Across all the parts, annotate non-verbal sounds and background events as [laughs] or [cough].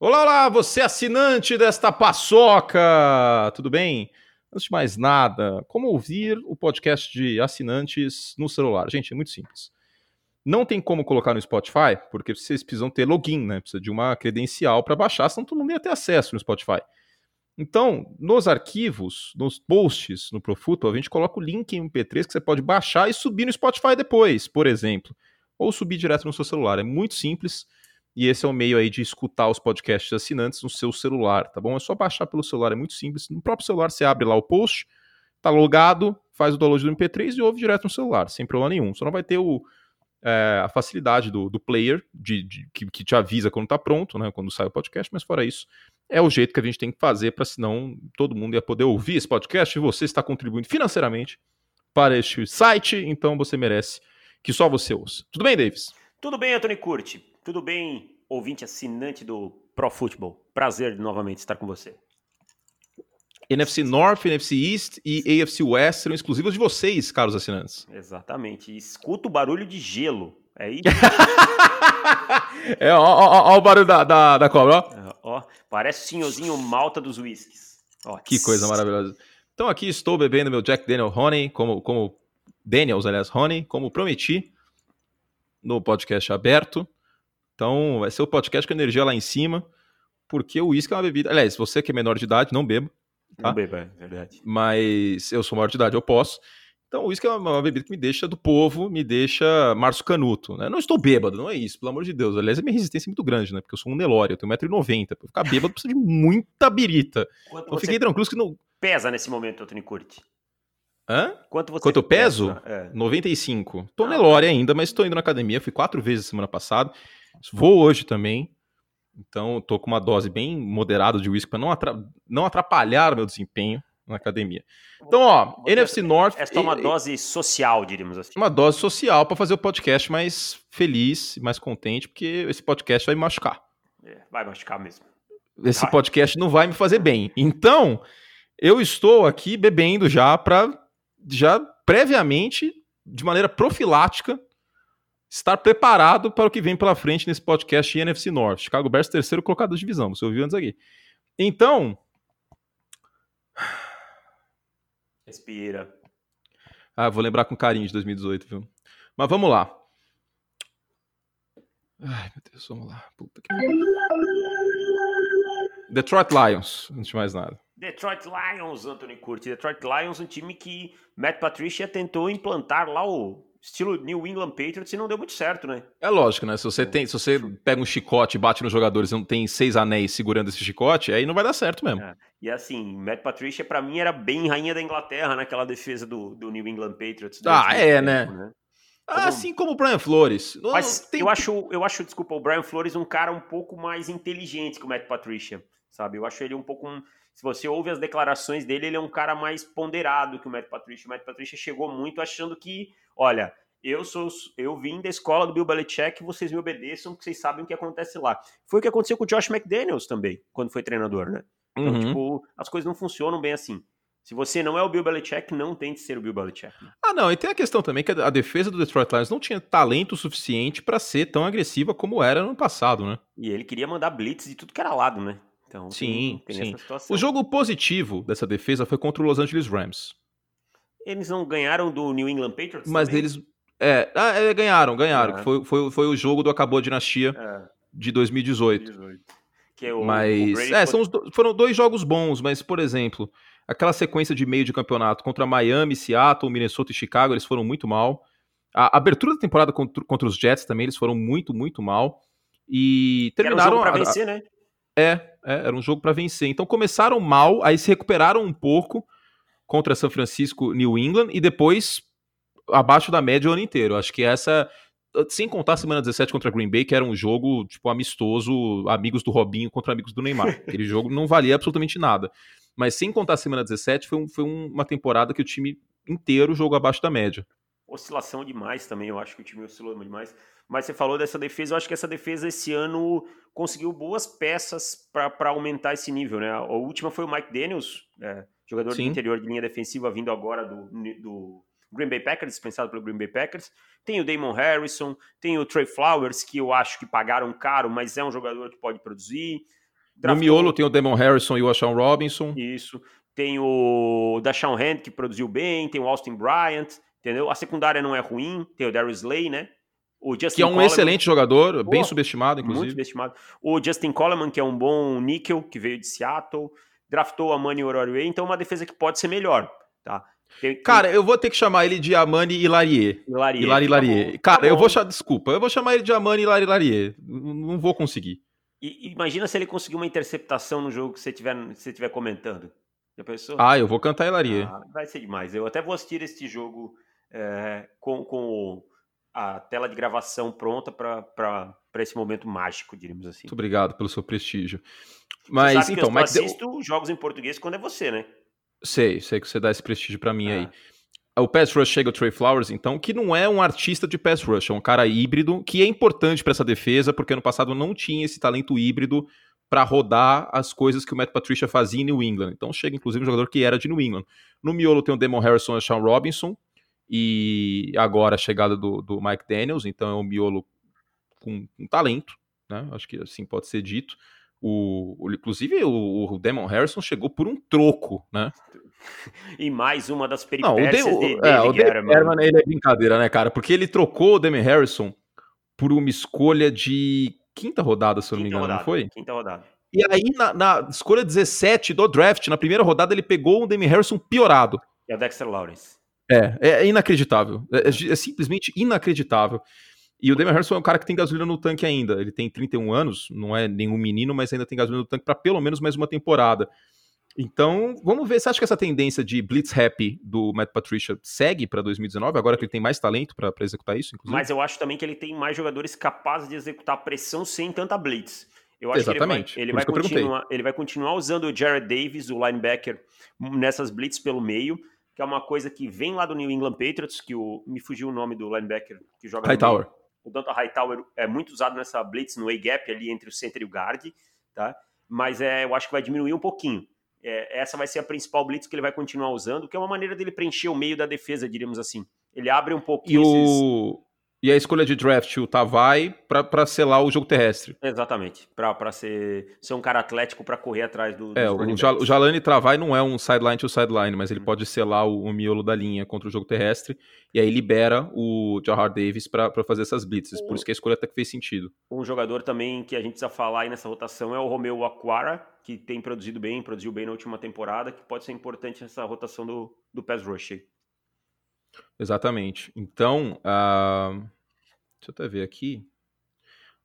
Olá, olá, você assinante desta paçoca, tudo bem? Antes de mais nada, como ouvir o podcast de assinantes no celular? Gente, é muito simples. Não tem como colocar no Spotify, porque vocês precisam ter login, né? Precisa de uma credencial para baixar, senão todo mundo ia ter acesso no Spotify. Então, nos arquivos, nos posts no Profuto, a gente coloca o link em MP3 que você pode baixar e subir no Spotify depois, por exemplo. Ou subir direto no seu celular. É muito simples e esse é o meio aí de escutar os podcasts assinantes no seu celular, tá bom? É só baixar pelo celular, é muito simples. No próprio celular você abre lá o post, tá logado, faz o download do MP3 e ouve direto no celular, sem problema nenhum. Só não vai ter o, é, a facilidade do, do player de, de que, que, te avisa quando tá pronto, né? Quando sai o podcast, mas fora isso, é o jeito que a gente tem que fazer para senão todo mundo ia poder ouvir esse podcast e você está contribuindo financeiramente para este site, então você merece que só você ouça. Tudo bem, Davis? Tudo bem, Anthony Curti. Tudo bem, ouvinte assinante do Pro Football. Prazer novamente estar com você. NFC North, NFC East e AFC West serão exclusivos de vocês, caros assinantes. Exatamente. Escuta o barulho de gelo. É isso. [laughs] é, ó, ó, ó, o barulho da, da, da cobra, ó. É, ó. Parece o senhorzinho malta dos whiskies. Ó. Que coisa maravilhosa. Então aqui estou bebendo meu Jack Daniel Honey, como, como Daniels, aliás, Honey, como prometi no podcast aberto. Então, vai ser o podcast com energia lá em cima, porque o uísque é uma bebida. Aliás, você que é menor de idade, não beba. Tá? Não beba, é verdade. Mas eu sou maior de idade, eu posso. Então, o uísque é uma, bebida que me deixa do povo, me deixa Márcio Canuto. Né? Não estou bêbado, não é isso, pelo amor de Deus. Aliás, a minha resistência é muito grande, né? Porque eu sou um Nelore, eu tenho 1,90m. Pra ficar bêbado, precisa de muita birita. Quanto então, fiquei tranquilo que não. Pesa nesse momento, Tony Curti? Hã? Quanto, você Quanto eu peso? É. 95. Tô ah, Nelore ainda, mas estou indo na academia. Fui quatro vezes semana passada. Vou hoje também. Então, tô com uma dose bem moderada de whisky para não, atra não atrapalhar meu desempenho na academia. Então, ó, Você NFC North. Esta é uma dose social, diríamos assim. Uma dose social para fazer o podcast mais feliz, mais contente, porque esse podcast vai me machucar. É, vai machucar mesmo. Esse vai. podcast não vai me fazer bem. Então, eu estou aqui bebendo já para já previamente, de maneira profilática, estar preparado para o que vem pela frente nesse podcast NFC North. Chicago Bears, terceiro colocado da divisão. Você ouviu antes aqui. Então. Respira. Ah, vou lembrar com carinho de 2018, viu? Mas vamos lá. Ai, meu Deus, vamos lá. Puta que... Detroit Lions, antes de mais nada. Detroit Lions, Anthony Curti. Detroit Lions, um time que Matt Patricia tentou implantar lá o estilo New England Patriots e não deu muito certo, né? É lógico, né? Se você, tem, se você pega um chicote e bate nos jogadores e não tem seis anéis segurando esse chicote, aí não vai dar certo mesmo. É. E assim, Matt Patricia para mim era bem rainha da Inglaterra naquela defesa do, do New England Patriots. Ah, é, né? tempo, né? Assim como o Brian Flores. Mas tem... eu, acho, eu acho, desculpa, o Brian Flores um cara um pouco mais inteligente que o Matt Patricia, sabe? Eu acho ele um pouco um... Se você ouve as declarações dele, ele é um cara mais ponderado que o Matt Patricia. O Matt Patricia chegou muito achando que, olha, eu sou eu vim da escola do Bill Belichick, vocês me obedeçam, porque vocês sabem o que acontece lá. Foi o que aconteceu com o Josh McDaniels também, quando foi treinador, né? Então, uhum. tipo, as coisas não funcionam bem assim. Se você não é o Bill Belichick, não tente ser o Bill Belichick. Né? Ah, não, e tem a questão também que a defesa do Detroit Lions não tinha talento suficiente para ser tão agressiva como era no passado, né? E ele queria mandar blitz de tudo que era lado, né? Então, sim, tem, tem sim. O jogo positivo dessa defesa foi contra o Los Angeles Rams. Eles não ganharam do New England Patriots? Mas também? eles é, ah, é, ganharam, ganharam. É. Foi, foi, foi o jogo do Acabou a Dinastia é. de 2018. 2018. Que é o, mas, o é, são os, foram dois jogos bons, mas, por exemplo, aquela sequência de meio de campeonato contra Miami, Seattle, Minnesota e Chicago, eles foram muito mal. A abertura da temporada contra, contra os Jets também, eles foram muito, muito mal. E terminaram. Era um jogo pra vencer, né? É, é, era um jogo para vencer. Então começaram mal, aí se recuperaram um pouco contra São Francisco, New England, e depois abaixo da média o ano inteiro. Acho que essa, sem contar a semana 17 contra Green Bay, que era um jogo tipo amistoso, amigos do Robinho contra amigos do Neymar. [laughs] Aquele jogo não valia absolutamente nada. Mas sem contar a semana 17, foi, um, foi uma temporada que o time inteiro jogou abaixo da média. Oscilação demais também, eu acho que o time oscilou demais. Mas você falou dessa defesa, eu acho que essa defesa esse ano conseguiu boas peças para aumentar esse nível, né? A última foi o Mike Daniels, é, jogador Sim. de interior de linha defensiva, vindo agora do, do Green Bay Packers, dispensado pelo Green Bay Packers. Tem o Damon Harrison, tem o Trey Flowers, que eu acho que pagaram caro, mas é um jogador que pode produzir. Draftou... No miolo tem o Damon Harrison e o Ashawn Robinson. Isso. Tem o Dashawn Hand, que produziu bem, tem o Austin Bryant, entendeu? A secundária não é ruim, tem o Darius Slay, né? O Justin que é um Coleman, excelente jogador, bem subestimado, inclusive. Muito subestimado. O Justin Coleman, que é um bom níquel, que veio de Seattle, draftou a Money Ororway, então é uma defesa que pode ser melhor, tá? Tem, Cara, eu vou ter que chamar ele de Amani Hilarie. Hilarie. Hilari. Tá Cara, tá eu vou chamar, desculpa, eu vou chamar ele de Amani Hilari Hilarie. Não vou conseguir. E, imagina se ele conseguir uma interceptação no jogo que você estiver você tiver comentando. Já pensou? Ah, eu vou cantar Hilarie. Ah, vai ser demais. Eu até vou assistir este jogo é, com, com a tela de gravação pronta para esse momento mágico, diríamos assim. Muito obrigado pelo seu prestígio. Mas então, eu assisto deu... jogos em português quando é você, né? Sei, sei que você dá esse prestígio para mim ah. aí. O pass rush chega o Trey Flowers, então, que não é um artista de pass rush, é um cara híbrido, que é importante para essa defesa, porque ano passado não tinha esse talento híbrido para rodar as coisas que o Matt Patricia fazia em New England. Então chega, inclusive, um jogador que era de New England. No miolo tem o Demon Harrison e o Sean Robinson, e agora a chegada do, do Mike Daniels, então é um miolo com, com talento, né? Acho que assim pode ser dito. O, o, inclusive o, o Demon Harrison chegou por um troco, né? [laughs] E mais uma das peripécias Não, o de, de, é, o Herman, ele é brincadeira, né, cara? Porque ele trocou o Demon Harrison por uma escolha de quinta rodada, se eu não me engano, rodada, não foi? Quinta rodada. E aí, na, na, escolha 17 do draft, na primeira rodada, ele pegou o Demi Harrison piorado. É o Dexter Lawrence. É, é inacreditável. É, é, é simplesmente inacreditável. E o Damian Harrison é um cara que tem gasolina no tanque ainda. Ele tem 31 anos, não é nenhum menino, mas ainda tem gasolina no tanque para pelo menos mais uma temporada. Então, vamos ver. Você acha que essa tendência de blitz happy do Matt Patricia segue para 2019, agora que ele tem mais talento para executar isso? Inclusive? Mas eu acho também que ele tem mais jogadores capazes de executar pressão sem tanta blitz. Eu acho Exatamente. que ele vai, ele vai continuar, ele vai continuar usando o Jared Davis, o linebacker, nessas blitz pelo meio que é uma coisa que vem lá do New England Patriots, que o, me fugiu o nome do linebacker que joga Hightower. O Donta Hightower é muito usado nessa blitz no A-gap ali entre o center e o guard, tá? Mas é, eu acho que vai diminuir um pouquinho. É, essa vai ser a principal blitz que ele vai continuar usando, que é uma maneira dele preencher o meio da defesa, diríamos assim. Ele abre um pouquinho e o... E a escolha de draft, o Tavai, para selar o jogo terrestre. Exatamente. Para ser, ser um cara atlético para correr atrás do. É, o, o Jalani Travai não é um sideline to sideline, mas ele hum. pode selar o, o, miolo da linha contra o jogo terrestre. E aí libera o Jahar Davis para fazer essas blitzes. Por isso que a escolha até que fez sentido. Um jogador também que a gente precisa falar aí nessa rotação é o Romeu Aquara, que tem produzido bem, produziu bem na última temporada, que pode ser importante nessa rotação do, do pass rush aí. Exatamente. Então, uh, deixa eu até ver aqui.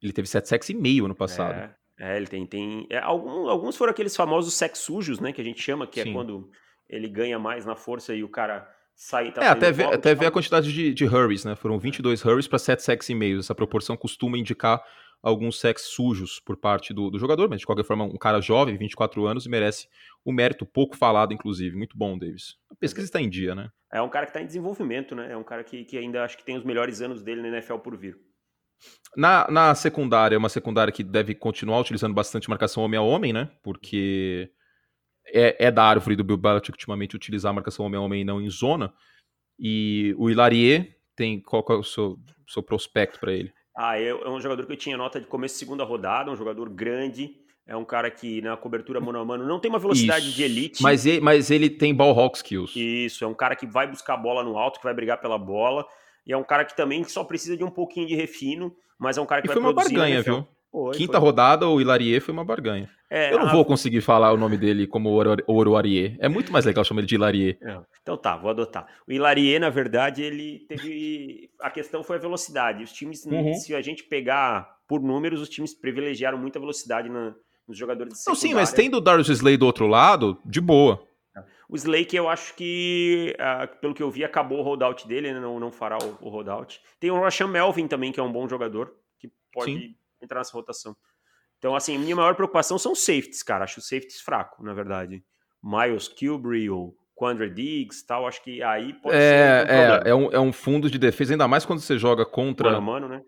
Ele teve 7 sacks e meio no passado. É, é ele tem. tem é, alguns, alguns foram aqueles famosos sacks sujos, né? Que a gente chama, que é Sim. é quando ele ganha mais na força e o cara sai. Tá é, até ver, até ver a quantidade de, de hurries, né? Foram 22 hurries para 7 sacks e meio. Essa proporção costuma indicar alguns sacks sujos por parte do, do, jogador, mas de qualquer forma, um cara jovem, 24 anos, e merece o um mérito pouco falado, inclusive. Muito bom, Davis. A pesquisa está em dia, né? É um cara que está em desenvolvimento, né? É um cara que, que ainda acho que tem os melhores anos dele na NFL por vir. Na, na secundária, é uma secundária que deve continuar utilizando bastante marcação homem a homem, né? Porque é, é da árvore do Bill Belichick ultimamente utilizar a marcação homem a homem e não em zona. E o Hilarie tem qual é o seu, seu prospecto para ele? Ah, é, é um jogador que eu tinha nota de começo de segunda rodada, um jogador grande, é um cara que na cobertura mano a mano não tem uma velocidade Isso. de elite. Mas ele, mas ele tem ball hawk skills. Isso, é um cara que vai buscar a bola no alto, que vai brigar pela bola. E é um cara que também soro precisa de um pouquinho de refino, mas é um cara que e vai foi uma barganha, viu? Foi, Quinta foi. rodada, o Hilarie foi uma barganha. É, eu não a... vou conseguir falar o nome dele como Oruarie. É muito mais legal chamar ele de Hilarie. É, então tá, vou adotar. O Hilarie, na verdade, ele teve. A questão foi a velocidade. Os times, uhum. se a gente pegar por números, os times privilegiaram muita velocidade na, nos jogadores de secundária. Não, sim, mas tendo o Darius Slay do outro lado, de boa. O Slake, eu acho que, uh, pelo que eu vi, acabou o holdout dele, né? não, não fará o, o holdout. Tem o Rashan Melvin também, que é um bom jogador, que pode sim. Entrar nessa rotação. Então, assim, minha maior preocupação são safeties, cara. Acho safeties fraco, na verdade. Miles Kilbury ou Quandre Diggs tal, acho que aí pode é, ser. Um é, é um, é um fundo de defesa, ainda mais quando você joga contra. Mano a mano, né?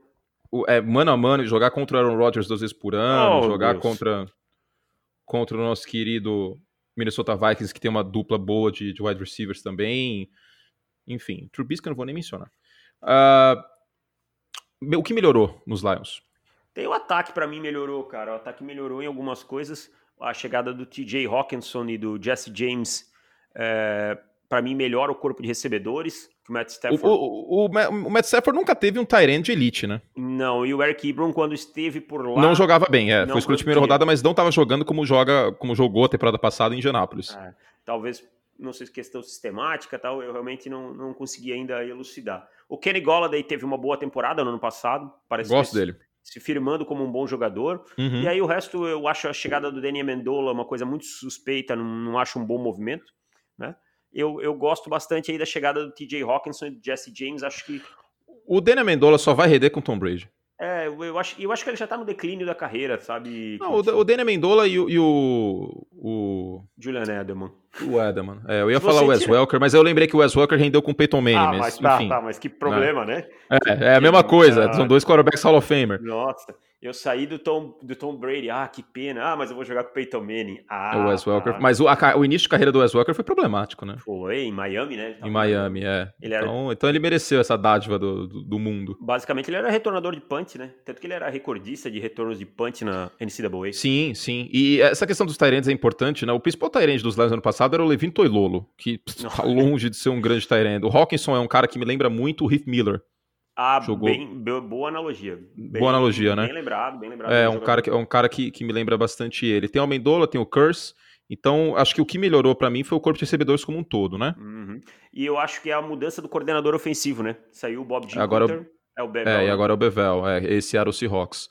é, mano a mano, jogar contra o Aaron Rodgers duas vezes por ano, oh, jogar Deus. contra contra o nosso querido Minnesota Vikings, que tem uma dupla boa de, de wide receivers também. Enfim, Trubisky eu não vou nem mencionar. Uh, o que melhorou nos Lions? Tem o ataque, para mim, melhorou, cara. O ataque melhorou em algumas coisas. A chegada do TJ Hawkinson e do Jesse James, é, para mim, melhora o corpo de recebedores. O Matt Stafford. O, o, o, o Matt Stafford nunca teve um Tyrant de elite, né? Não, e o Eric Ebron, quando esteve por lá. Não jogava bem, é. Foi escolhido de primeira rodada, mas não estava jogando como, joga, como jogou a temporada passada em Indianápolis. É, talvez, não sei se questão sistemática tal, eu realmente não, não consegui ainda elucidar. O Kenny Golladay teve uma boa temporada no ano passado. Parece Gosto dele se firmando como um bom jogador. Uhum. E aí o resto eu acho a chegada do Danny Amendola uma coisa muito suspeita, não, não acho um bom movimento, né? Eu, eu gosto bastante aí da chegada do TJ Hawkinson e do Jesse James, acho que... O Danny Amendola só vai render com Tom Brady. É, eu acho, eu acho que ele já tá no declínio da carreira, sabe? Não, o, o Danny Amendola e, o, e o, o... Julian Edelman. O Edelman. É, eu ia falar o Wes tira... Welker, mas eu lembrei que o Wes Welker rendeu com o Peyton Manning. Ah, mas, mas tá, enfim, tá, mas que problema, né? né? É, é a mesma coisa, são dois quarterbacks Hall of Famer. Nossa, eu saí do Tom, do Tom Brady, ah, que pena, ah, mas eu vou jogar com o Peyton Manning. Ah, o Wes Welker. Ah. Mas o, a, o, início de carreira do Wes Welker foi problemático, né? Foi, em Miami, né? Em Miami, é. Ele era... então, então ele mereceu essa dádiva do, do, do, mundo. Basicamente ele era retornador de punch, né? Tanto que ele era recordista de retornos de punch na NCAA. Sim, sim. E essa questão dos Tyrants é importante, né? O principal Tyrant dos Lions ano passado era o Levin Toilolo, que está [laughs] longe de ser um grande Tyrant. O Hawkinson é um cara que me lembra muito o Heath Miller. Ah, Jogou... bem, boa analogia. Bem, boa analogia, né? Bem lembrado, bem lembrado. É, um cara, que, é um cara que, que me lembra bastante ele. Tem o Amendola, tem o Curse. Então, acho que o que melhorou para mim foi o corpo de recebedores como um todo, né? Uhum. E eu acho que é a mudança do coordenador ofensivo, né? Saiu o Bob G. Agora, é o Bevel. É, e né? agora é o Bevel. É, esse era o Seahawks.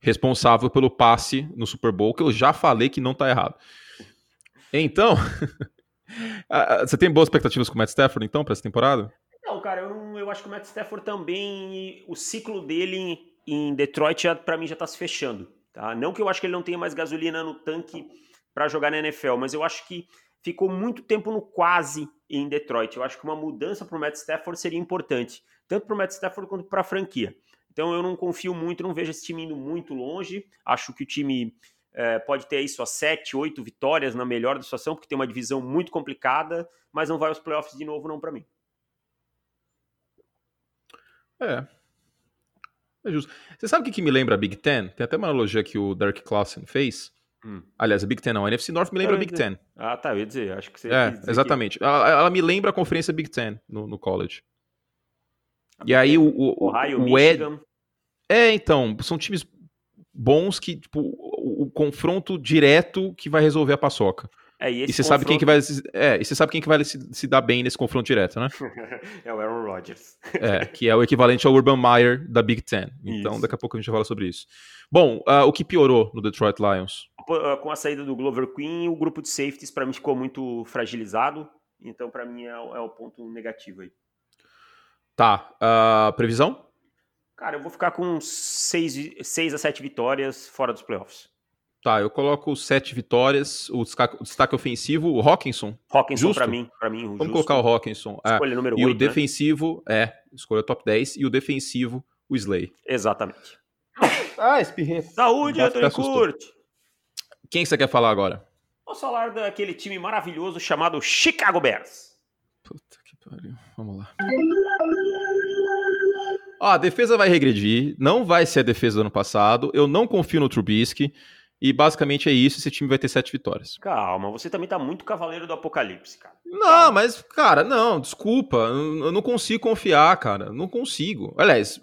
Responsável pelo passe no Super Bowl, que eu já falei que não tá errado. Então, [laughs] você tem boas expectativas com o Matt Stafford, então, para essa temporada? Cara, eu, não, eu acho que o Matt Stafford também, o ciclo dele em Detroit, para mim, já tá se fechando. Tá? Não que eu acho que ele não tenha mais gasolina no tanque para jogar na NFL, mas eu acho que ficou muito tempo no quase em Detroit. Eu acho que uma mudança para o Matt Stafford seria importante, tanto para o Matt Stafford quanto para a franquia. Então eu não confio muito, não vejo esse time indo muito longe. Acho que o time é, pode ter isso a sete, oito vitórias na melhor da situação, porque tem uma divisão muito complicada, mas não vai aos playoffs de novo, não para mim. É. É justo. Você sabe o que, que me lembra a Big Ten? Tem até uma analogia que o Derek Clausen fez. Hum. Aliás, a Big Ten não, a NFC North me lembra a Big Ten. Ah, tá, eu ia dizer, acho que você É, exatamente. Que... Ela, ela, me lembra a conferência Big Ten no, no college. A e aí o, o, Ohio, o Ed... É, então, são times bons que, tipo, o, o confronto direto que vai resolver a paçoca. É, e, e você confronto... sabe quem que vai é, e você sabe quem que vai se, se dar bem nesse confronto direto, né? [laughs] é o Aaron Rodgers. é, que é o equivalente ao Urban Meyer da Big Ten. Então, isso. daqui a pouco a gente vai falar sobre isso. Bom, uh, o que piorou no Detroit Lions? Ah, com a saída do Glover Queen, o grupo de safeties para mim ficou muito fragilizado. Então, para mim é, é, o ponto negativo aí. Tá. Uh, previsão? Cara, eu vou ficar com 6 a 7 vitórias fora dos playoffs. Tá, eu coloco sete vitórias, o destaque, o destaque ofensivo, o Hawkinson. Hawkinson para mim, para mim, Vamos justo. colocar o Hawkinson. É. Escolha é, número e 8, o né? defensivo, né? é, escolha top 10 e o defensivo, o Slay. Exatamente. Ah, espirrei. Saúde, Anthony Curti. Quem você quer falar agora? Vamos falar daquele time maravilhoso chamado Chicago Bears. Puta que pariu. Vamos lá. Ó, a defesa vai regredir, não vai ser a defesa do ano passado. Eu não confio no Trubisky. E basicamente é isso, esse time vai ter sete vitórias. Calma, você também tá muito cavaleiro do apocalipse, cara. Não, Calma. mas, cara, não, desculpa. Eu não consigo confiar, cara. Não consigo. Aliás,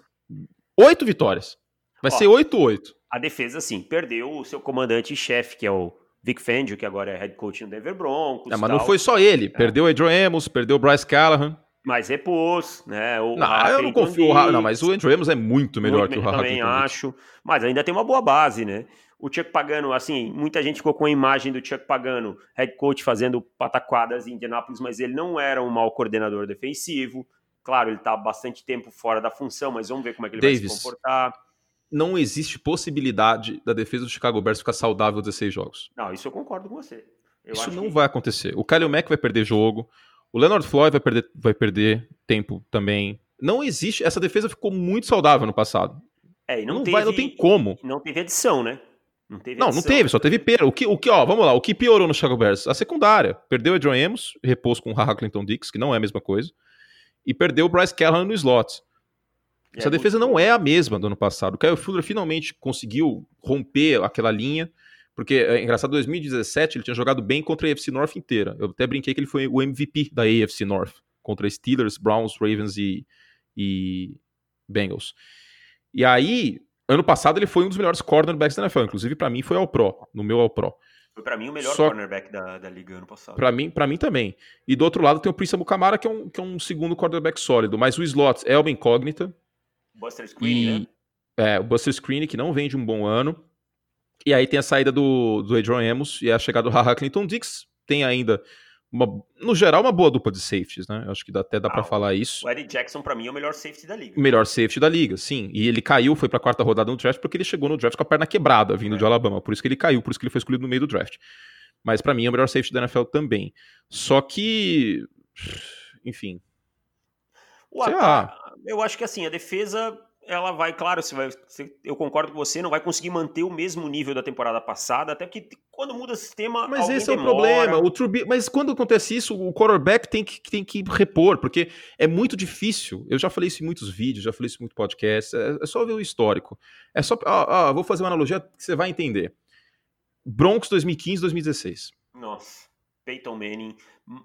oito vitórias. Vai Ó, ser 8-8. A defesa, sim, perdeu o seu comandante-chefe, que é o Vic Fangio, que agora é head coach no Denver Broncos. É, mas não foi só ele. É. Perdeu o Adrian Amos, perdeu o Bryce Callahan. Mas repôs, né? O não, eu não confio. O não, mas o Andrew Amos é muito melhor muito, que o Rafa. Também acho. Mas ainda tem uma boa base, né? O Chuck Pagano, assim, muita gente ficou com a imagem do Chuck Pagano, head coach, fazendo pataquadas em Indianápolis, mas ele não era um mau coordenador defensivo. Claro, ele está bastante tempo fora da função, mas vamos ver como é que ele Davis, vai se comportar. Não existe possibilidade da defesa do Chicago Bears ficar saudável 16 jogos. Não, isso eu concordo com você. Eu isso não que... vai acontecer. O Kyle Mack vai perder jogo, o Leonard Floyd vai perder, vai perder tempo também. Não existe. Essa defesa ficou muito saudável no passado. É, e não, não, teve, vai, não tem como. Não teve edição, né? Não teve. Não, não teve, só teve perda. O que, o que, ó, vamos lá, o que piorou no Chicago Bears? A secundária. Perdeu o Adrian Amos, repouso com o Haha Clinton Dix, que não é a mesma coisa. E perdeu o Bryce Callahan no slot. Essa é defesa não é a mesma do ano passado. O Kyle Fuller finalmente conseguiu romper aquela linha, porque é engraçado, em 2017 ele tinha jogado bem contra a AFC North inteira. Eu até brinquei que ele foi o MVP da AFC North, contra Steelers, Browns, Ravens e, e Bengals. E aí, ano passado ele foi um dos melhores cornerbacks da NFL, inclusive para mim foi ao Pro, no meu ao Pro. Foi para mim o melhor Só... cornerback da, da liga ano passado. Para mim, para mim também. E do outro lado tem o Prince Mukamara, que é um, que é um segundo cornerback sólido, mas o slot é uma incógnita. Buster Screen, e... né? É, o Buster Screen, que não vem de um bom ano. E aí tem a saída do, do Adrian Amos e a chegada do Haha Clinton Dix. Tem ainda uma, no geral, uma boa dupla de safeties, né? Acho que dá, até dá ah, para falar isso. O Eddie Jackson, para mim, é o melhor safety da liga. Melhor safety da liga, sim. E ele caiu, foi para a quarta rodada no draft, porque ele chegou no draft com a perna quebrada, vindo é. de Alabama. Por isso que ele caiu, por isso que ele foi escolhido no meio do draft. Mas para mim é o melhor safety da NFL também. Só que. Enfim. O ataque, eu acho que assim, a defesa ela vai, claro, você vai, eu concordo com você, não vai conseguir manter o mesmo nível da temporada passada, até que quando muda o sistema. Mas esse é o problema. O Trubi, mas quando acontece isso, o quarterback tem que, tem que repor, porque é muito difícil. Eu já falei isso em muitos vídeos, já falei isso em muitos podcasts. É, é só ver o histórico. É só. Ó, ó, vou fazer uma analogia que você vai entender. Broncos 2015, 2016. Nossa. Peyton Manning.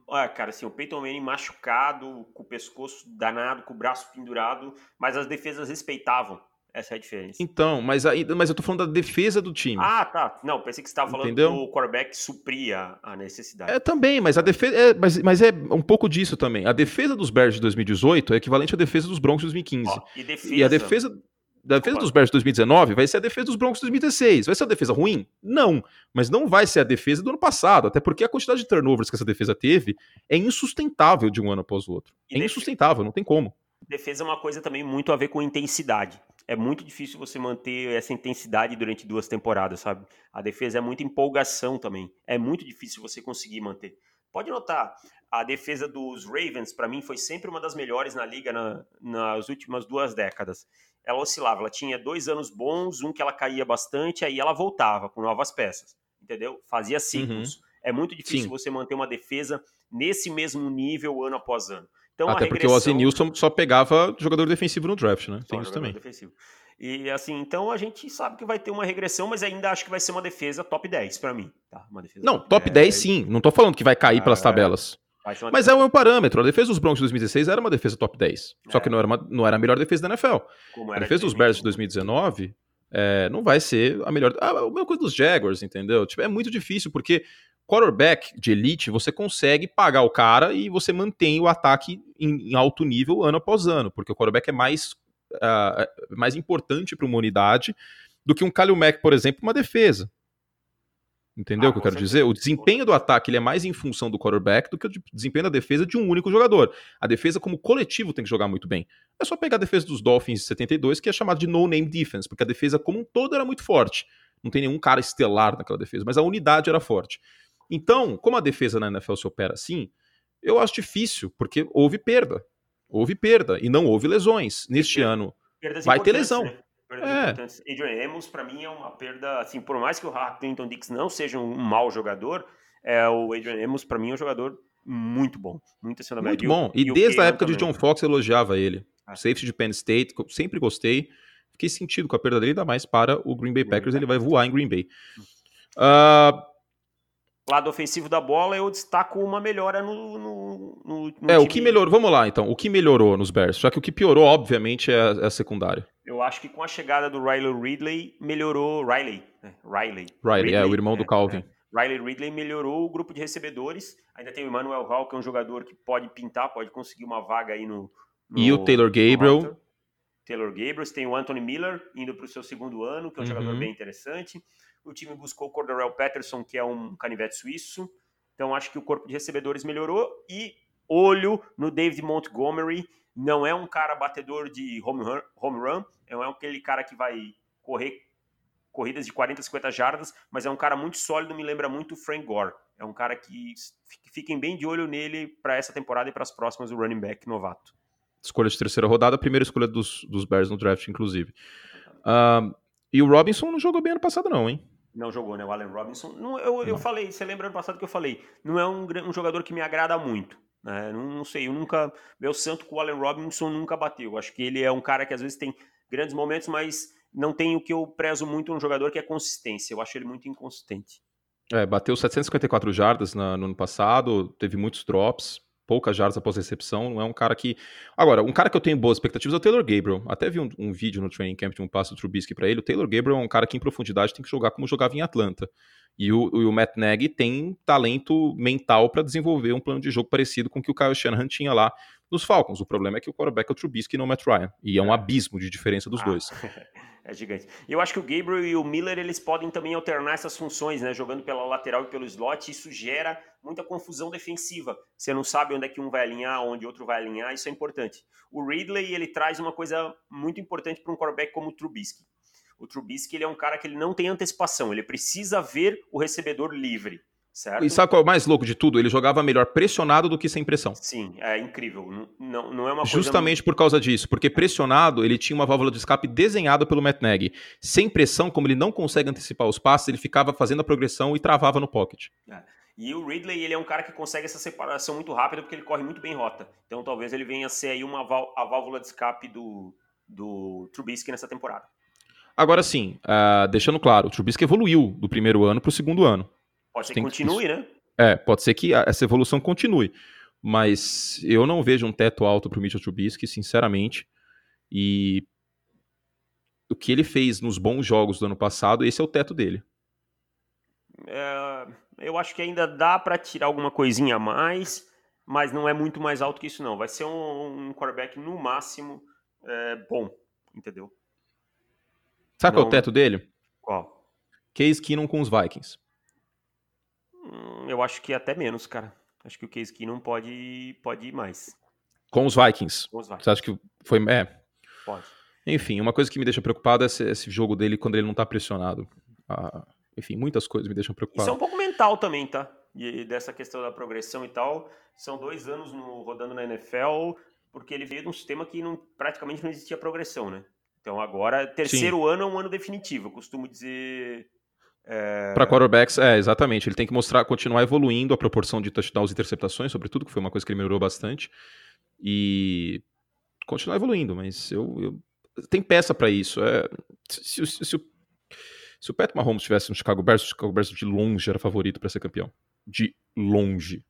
Ah, cara, assim, o Peyton Manning machucado, com o pescoço danado, com o braço pendurado, mas as defesas respeitavam. Essa é a diferença. Então, mas, aí, mas eu tô falando da defesa do time. Ah, tá. Não, pensei que você estava falando Entendeu? que o quarterback supria a necessidade. É, também, mas a defesa. É, mas, mas é um pouco disso também. A defesa dos Bears de 2018 é equivalente à defesa dos Broncos de 2015. Ó, e, defesa... e a defesa da defesa dos Bears de 2019 vai ser a defesa dos Broncos de 2016. Vai ser a defesa ruim? Não. Mas não vai ser a defesa do ano passado, até porque a quantidade de turnovers que essa defesa teve é insustentável de um ano após o outro. E é insustentável, não tem como. Defesa é uma coisa também muito a ver com intensidade. É muito difícil você manter essa intensidade durante duas temporadas, sabe? A defesa é muita empolgação também. É muito difícil você conseguir manter. Pode notar, a defesa dos Ravens, para mim, foi sempre uma das melhores na liga na, nas últimas duas décadas ela oscilava. Ela tinha dois anos bons, um que ela caía bastante, aí ela voltava com novas peças, entendeu? Fazia ciclos. Uhum. É muito difícil Sim. você manter uma defesa nesse mesmo nível ano após ano. Então, Até porque o Ozzy Nilson só pegava jogador defensivo no draft, né? Tem isso também. Defensivo. E assim, então a gente sabe que vai ter uma regressão, mas ainda acho que vai ser uma defesa top 10 para mim. Tá? não, top 10, 10 sim. Não tô falando que vai cair pelas é. tabelas. Mas é meu parâmetro. A defesa dos Broncos de 2016 era uma defesa top 10. É. Só que não era, uma, não era a melhor defesa da NFL. a defesa dos Bears de 2019 é, não vai ser a melhor. Ah, a mesma coisa dos Jaguars, entendeu? Tipo, é muito difícil, porque quarterback de elite, você consegue pagar o cara e você mantém o ataque em, em alto nível ano após ano, porque o quarterback é mais, uh, mais importante para uma unidade do que um Kalil Mack, por exemplo, uma defesa. Entendeu ah, o que eu quero dizer? O desempenho do ataque ele é mais em função do quarterback do que o desempenho da defesa de um único jogador. A defesa, como coletivo, tem que jogar muito bem. É só pegar a defesa dos Dolphins de 72, que é chamada de no-name defense, porque a defesa como um todo era muito forte. Não tem nenhum cara estelar naquela defesa, mas a unidade era forte. Então, como a defesa na NFL se opera assim, eu acho difícil, porque houve perda. Houve perda e não houve lesões. Neste ano vai ter lesão. Né? Perdas é. importantes. Adrian Amos, para mim, é uma perda, assim, por mais que o Clinton Dix não seja um mau jogador, é, o Adrian Amos, para mim, é um jogador muito bom, muito acima da Muito bom, e, e desde a época também. de John Fox elogiava ele. Ah. Safety de Penn State, sempre gostei. Fiquei sentido com a perda dele, ainda mais para o Green Bay Packers, ele vai voar em Green Bay. Uh, lado ofensivo da bola, eu destaco uma melhora no. no, no, no é, o que melhorou. Vamos lá, então. O que melhorou nos Bears? Já que o que piorou, obviamente, é a, é a secundária. Eu acho que com a chegada do Riley Ridley, melhorou. Riley. Né? Riley. Riley, Ridley, é, o irmão é, do Calvin. É. Riley Ridley melhorou o grupo de recebedores. Ainda tem o Emmanuel Hall, que é um jogador que pode pintar, pode conseguir uma vaga aí no. no e o Taylor Gabriel. Taylor Gabriel. Tem o Anthony Miller indo para o seu segundo ano, que é um uhum. jogador bem interessante. O time buscou o Cordarrelle Patterson, que é um canivete suíço. Então acho que o corpo de recebedores melhorou. E olho no David Montgomery. Não é um cara batedor de home run, home run não é aquele cara que vai correr corridas de 40, 50 jardas, mas é um cara muito sólido, me lembra muito o Frank Gore. É um cara que fiquem bem de olho nele para essa temporada e para as próximas, o running back novato. Escolha de terceira rodada, a primeira escolha dos, dos Bears no draft, inclusive. Uh, e o Robinson não jogou bem ano passado, não, hein? Não jogou, né? O Allen Robinson. Não, eu, eu falei, você lembra ano passado que eu falei? Não é um, um jogador que me agrada muito. Né? Não, não, sei, eu nunca. Meu santo com o Allen Robinson nunca bateu. Eu acho que ele é um cara que às vezes tem grandes momentos, mas não tem o que eu prezo muito no jogador, que é consistência. Eu acho ele muito inconsistente. É, bateu 754 jardas na, no ano passado, teve muitos drops, poucas jardas após recepção, não é um cara que... Agora, um cara que eu tenho boas expectativas é o Taylor Gabriel. Até vi um, um vídeo no training camp de um passo do Trubisky para ele. O Taylor Gabriel é um cara que em profundidade tem que jogar como jogava em Atlanta. E o, o Matt Nagy tem talento mental para desenvolver um plano de jogo parecido com o que o Kyle Shanahan tinha lá nos Falcons. O problema é que o quarterback é o Trubisky e não o Matt Ryan. E é um é. abismo de diferença dos ah, dois. [laughs] É gigante. Eu acho que o Gabriel e o Miller eles podem também alternar essas funções, né? Jogando pela lateral e pelo slot. Isso gera muita confusão defensiva. Você não sabe onde é que um vai alinhar, onde outro vai alinhar. Isso é importante. O Ridley ele traz uma coisa muito importante para um quarterback como o Trubisky. O Trubisky ele é um cara que ele não tem antecipação. Ele precisa ver o recebedor livre. Certo? E sabe qual é o mais louco de tudo? Ele jogava melhor pressionado do que sem pressão. Sim, é incrível. Não, não é uma Justamente por causa disso, porque pressionado ele tinha uma válvula de escape desenhada pelo Matt Nagy. Sem pressão, como ele não consegue antecipar os passes, ele ficava fazendo a progressão e travava no pocket. É. E o Ridley, ele é um cara que consegue essa separação muito rápida porque ele corre muito bem rota. Então talvez ele venha a ser aí uma a válvula de escape do, do Trubisky nessa temporada. Agora sim, uh, deixando claro, o Trubisky evoluiu do primeiro ano para o segundo ano. Pode ser que continue, que... né? É, pode ser que essa evolução continue. Mas eu não vejo um teto alto para o Mitchell Trubisky, sinceramente. E o que ele fez nos bons jogos do ano passado, esse é o teto dele. É, eu acho que ainda dá para tirar alguma coisinha a mais, mas não é muito mais alto que isso, não. Vai ser um, um quarterback, no máximo, é, bom, entendeu? Sabe não... qual é o teto dele? Qual? Case Keenum com os Vikings. Hum, eu acho que até menos, cara. Acho que o Case Keenum pode, pode ir mais. Com os Vikings. Com os Vikings. Você acha que foi. É. Pode. Enfim, uma coisa que me deixa preocupado é esse, esse jogo dele quando ele não tá pressionado. Ah, enfim, muitas coisas me deixam preocupado. Isso é um pouco mental também, tá? E dessa questão da progressão e tal. São dois anos no, rodando na NFL, porque ele veio de um sistema que não, praticamente não existia progressão, né? Então agora, terceiro Sim. ano é um ano definitivo. Eu costumo dizer é... Para quarterbacks, é, exatamente. Ele tem que mostrar, continuar evoluindo a proporção de touchdowns e interceptações, sobretudo, que foi uma coisa que ele melhorou bastante. E continuar evoluindo, mas eu, eu... tem peça para isso. É... Se, se, se, o, se o Pat Mahomes estivesse no Chicago Bears, o Chicago Bears de longe era favorito para ser campeão. De longe.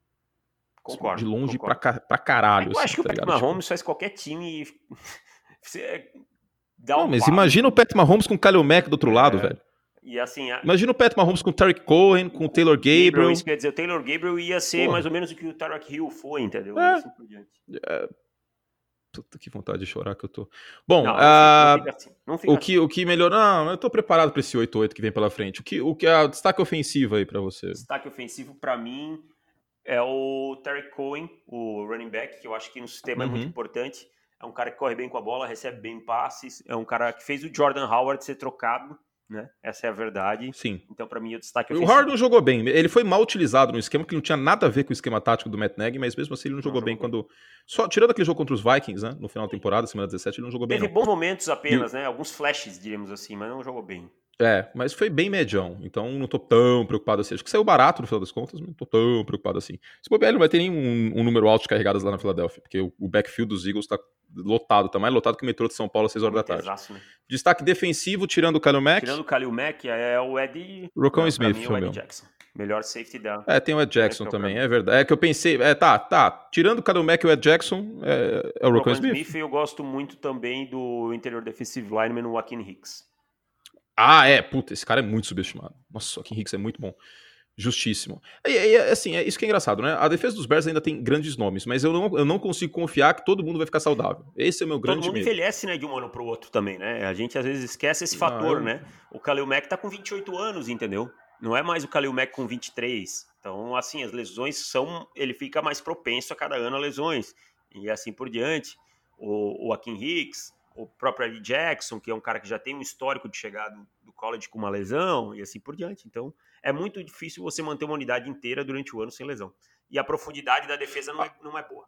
Concordo. De longe concordo. Pra, pra caralho. Eu assim, acho que tá o Pat Mahomes tipo... faz qualquer time. [laughs] Dá um Não, mas imagina o Pat Mahomes com o Kalil Mack do outro lado, é. velho. E assim. A... Imagina o Pat Mahomes com o Tarek Cohen, com o Taylor Gabriel. Gabriel isso quer dizer, o Taylor Gabriel ia ser Porra. mais ou menos o que o Tarek Hill foi, entendeu? É. Assim por diante. É. Puta que vontade de chorar que eu tô. Bom, não, não fica, assim. não o, que, assim. o que melhor. Não, eu tô preparado para esse 8-8 que vem pela frente. O que, o que é o destaque ofensivo aí para você? Destaque ofensivo para mim é o Tarek Cohen, o running back, que eu acho que no sistema uhum. é muito uhum. importante. É um cara que corre bem com a bola, recebe bem passes. É um cara que fez o Jordan Howard ser trocado né? Essa é a verdade. Sim. Então, para mim, o destaque O Howard não jogou bem. Ele foi mal utilizado no esquema que não tinha nada a ver com o esquema tático do Matt Nagy, mas mesmo assim ele não, não jogou, jogou bem, bem, quando. Só tirando aquele jogo contra os Vikings, né? No final da temporada, semana 17, ele não jogou bem. Teve bons momentos apenas, e... né? Alguns flashes, diríamos assim, mas não jogou bem. É, mas foi bem medião, então não tô tão preocupado assim. Acho que saiu barato no final das contas, mas não tô tão preocupado assim. Se bobear, não vai ter nenhum um, número alto de carregadas lá na Filadélfia, porque o, o backfield dos Eagles tá lotado, tá mais lotado que o metrô de São Paulo às 6 horas da tarde. Exato, né? Destaque defensivo, tirando o Kalil Mack. Tirando o Kalil Mack, é o Ed... Rocão Smith, mim, o Ed Jackson. Melhor safety da... É, tem o Ed Jackson também, é verdade. É que eu pensei... É, tá, tá. Tirando o Kalil Mack e o Ed Jackson, é, é o Rocão Smith. Smith. eu gosto muito também do interior defensive lineman, o Joaquin Hicks. Ah, é. Puta, esse cara é muito subestimado. Nossa, o Joaquin Hicks é muito bom. Justíssimo. E, e, assim, é isso que é engraçado, né? A defesa dos Bears ainda tem grandes nomes, mas eu não, eu não consigo confiar que todo mundo vai ficar saudável. Esse é o meu grande Todo mundo medo. envelhece, né, de um ano pro outro também, né? A gente às vezes esquece esse fator, eu... né? O Kalil Mack tá com 28 anos, entendeu? Não é mais o Kalil Mack com 23. Então, assim, as lesões são... Ele fica mais propenso a cada ano a lesões. E assim por diante. O, o Akin Hicks, o próprio Eddie Jackson, que é um cara que já tem um histórico de chegar do, do college com uma lesão, e assim por diante. Então, é muito difícil você manter uma unidade inteira durante o ano sem lesão. E a profundidade da defesa não é, não é boa.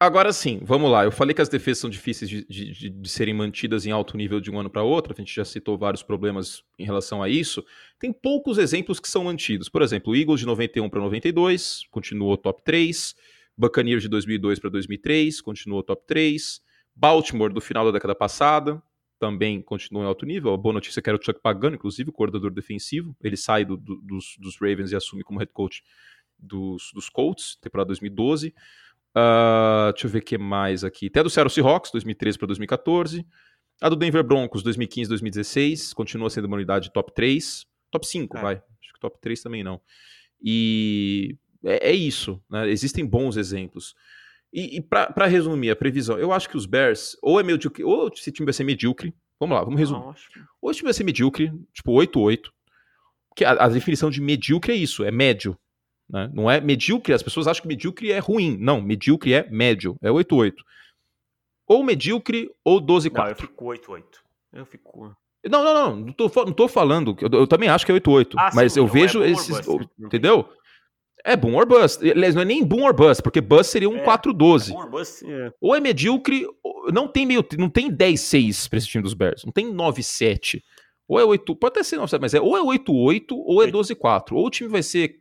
Agora sim, vamos lá. Eu falei que as defesas são difíceis de, de, de serem mantidas em alto nível de um ano para outro. A gente já citou vários problemas em relação a isso. Tem poucos exemplos que são mantidos. Por exemplo, o Eagles de 91 para 92 continuou top 3. Buccaneers de 2002 para 2003, continuou top 3. Baltimore do final da década passada, também continua em alto nível. A boa notícia é que era o Chuck Pagano, inclusive, o coordenador defensivo. Ele sai do, do, dos, dos, Ravens e assume como head coach dos, dos Colts, temporada 2012. Uh, ah, deixa eu ver o que mais aqui. Até do Seattle Seahawks, 2013 para 2014. A do Denver Broncos, 2015 2016. Continua sendo uma unidade top 3. Top 5, é. vai. Acho que top 3 também não. E é, é isso. Né? Existem bons exemplos. E, e para resumir a previsão, eu acho que os Bears, ou é medíocre, ou esse time vai ser medíocre. Vamos lá, vamos resumir. Não, que... Ou esse time vai ser medíocre, tipo 8-8. Que a, a, definição de medíocre é isso, é médio. Né? Não é medíocre, as pessoas acham que medíocre é ruim. Não, medíocre é médio, é 8-8. Ou medíocre ou 12-4. Não, eu fico 8-8. Eu fico. Não, não, não, não tô, não tô falando. Eu, eu também acho que é 8-8. Ah, mas sim, eu vejo é esses. Entendeu? É boom or bust. Aliás, não é nem boom or bust, porque bust seria um é, 4-12. É bust, é. Ou é medíocre, não tem meio, não tem 10-6 pra esse time dos Bears. Não tem 9-7. Ou é 8, pode até ser 9-7, mas é ou é 8-8 ou é 12-4. Ou o time vai ser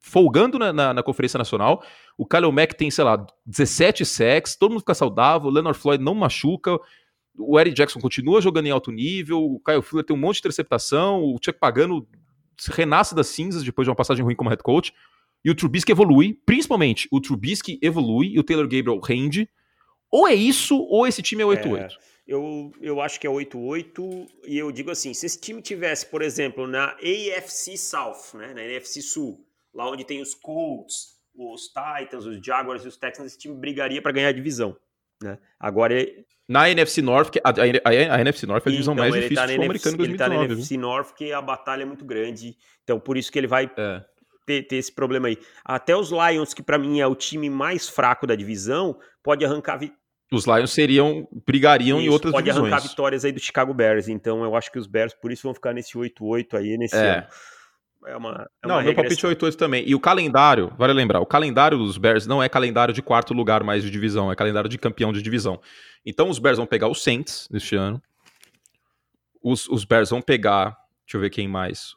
folgando na, na, na, Conferência Nacional. O Kyle Mack tem, sei lá, 17 sacks, todo mundo fica saudável, o Leonard Floyd não machuca, o Eric Jackson continua jogando em alto nível, o Kyle Fuller tem um monte de interceptação, o Chuck Pagano renasce das cinzas depois de uma passagem ruim como head coach. E o Trubisky evolui, principalmente o Trubisky evolui e o Taylor Gabriel rende. Ou é isso, ou esse time é 8-8. É, eu, eu acho que é 8-8, e eu digo assim: se esse time tivesse, por exemplo, na AFC South, né, na AFC Sul, lá onde tem os Colts, os Titans, os Jaguars e os Texans, esse time brigaria para ganhar a divisão. Né? Agora é na NFC North, que a, a, a, a NFC North é a divisão então, mais difícil tá do futebol americano em 2019. Ele tá na NFC North porque a batalha é muito grande. Então, por isso que ele vai é ter, ter esse problema aí. Até os Lions, que para mim é o time mais fraco da divisão, pode arrancar os Lions seriam brigariam isso, em outras pode divisões. Pode arrancar vitórias aí do Chicago Bears. Então eu acho que os Bears por isso vão ficar nesse 8-8 aí nesse é. ano. É uma, é não, meu palpite é 8-8 também. E o calendário, vale lembrar, o calendário dos Bears não é calendário de quarto lugar mais de divisão, é calendário de campeão de divisão. Então os Bears vão pegar os Saints neste ano. Os, os Bears vão pegar, deixa eu ver quem mais.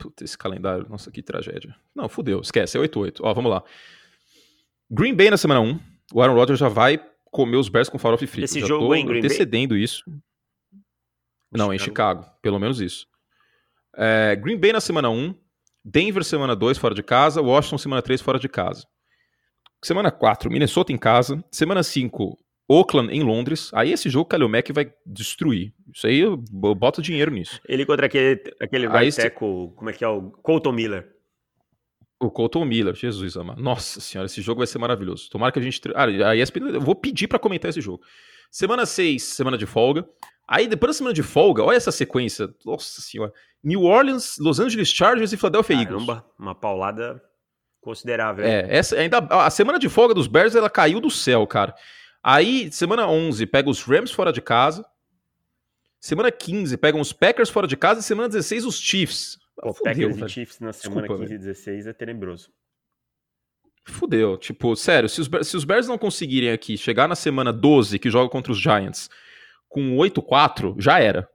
Puta, esse calendário, nossa, que tragédia. Não, fudeu, esquece, é 8-8. Ó, vamos lá. Green Bay na semana 1. O Aaron Rodgers já vai comer os Bears com farofa frito. Esse já jogo tô em Green antecedendo Bay? isso. Não, Chicago. em Chicago, pelo menos isso. É, Green Bay na semana 1. Denver semana 2 fora de casa. Washington semana 3 fora de casa. Semana 4, Minnesota em casa. Semana 5, Oakland em Londres. Aí esse jogo o Kalil Mack vai destruir. Isso aí eu boto dinheiro nisso. Ele contra aquele, aquele right tackle, como é que é o Colton Miller. O Colton Miller, Jesus amado. Nossa senhora, esse jogo vai ser maravilhoso. Tomara que a gente. Ah, a ESPN, eu vou pedir para comentar esse jogo. Semana 6, semana de folga. Aí depois da semana de folga, olha essa sequência. Nossa senhora. New Orleans, Los Angeles Chargers e Philadelphia Caramba, Eagles. Uma paulada considerável. É, essa, ainda, a semana de folga dos Bears ela caiu do céu, cara. Aí, semana 11, pega os Rams fora de casa. Semana 15, pegam os Packers fora de casa. E semana 16, os Chiefs. Pô, Fudeu, Packers velho. e Chiefs na semana Desculpa, 15 e 16 é tenebroso. Fudeu. Tipo, sério, se os, se os Bears não conseguirem aqui chegar na semana 12, que joga contra os Giants, com 8-4, já era.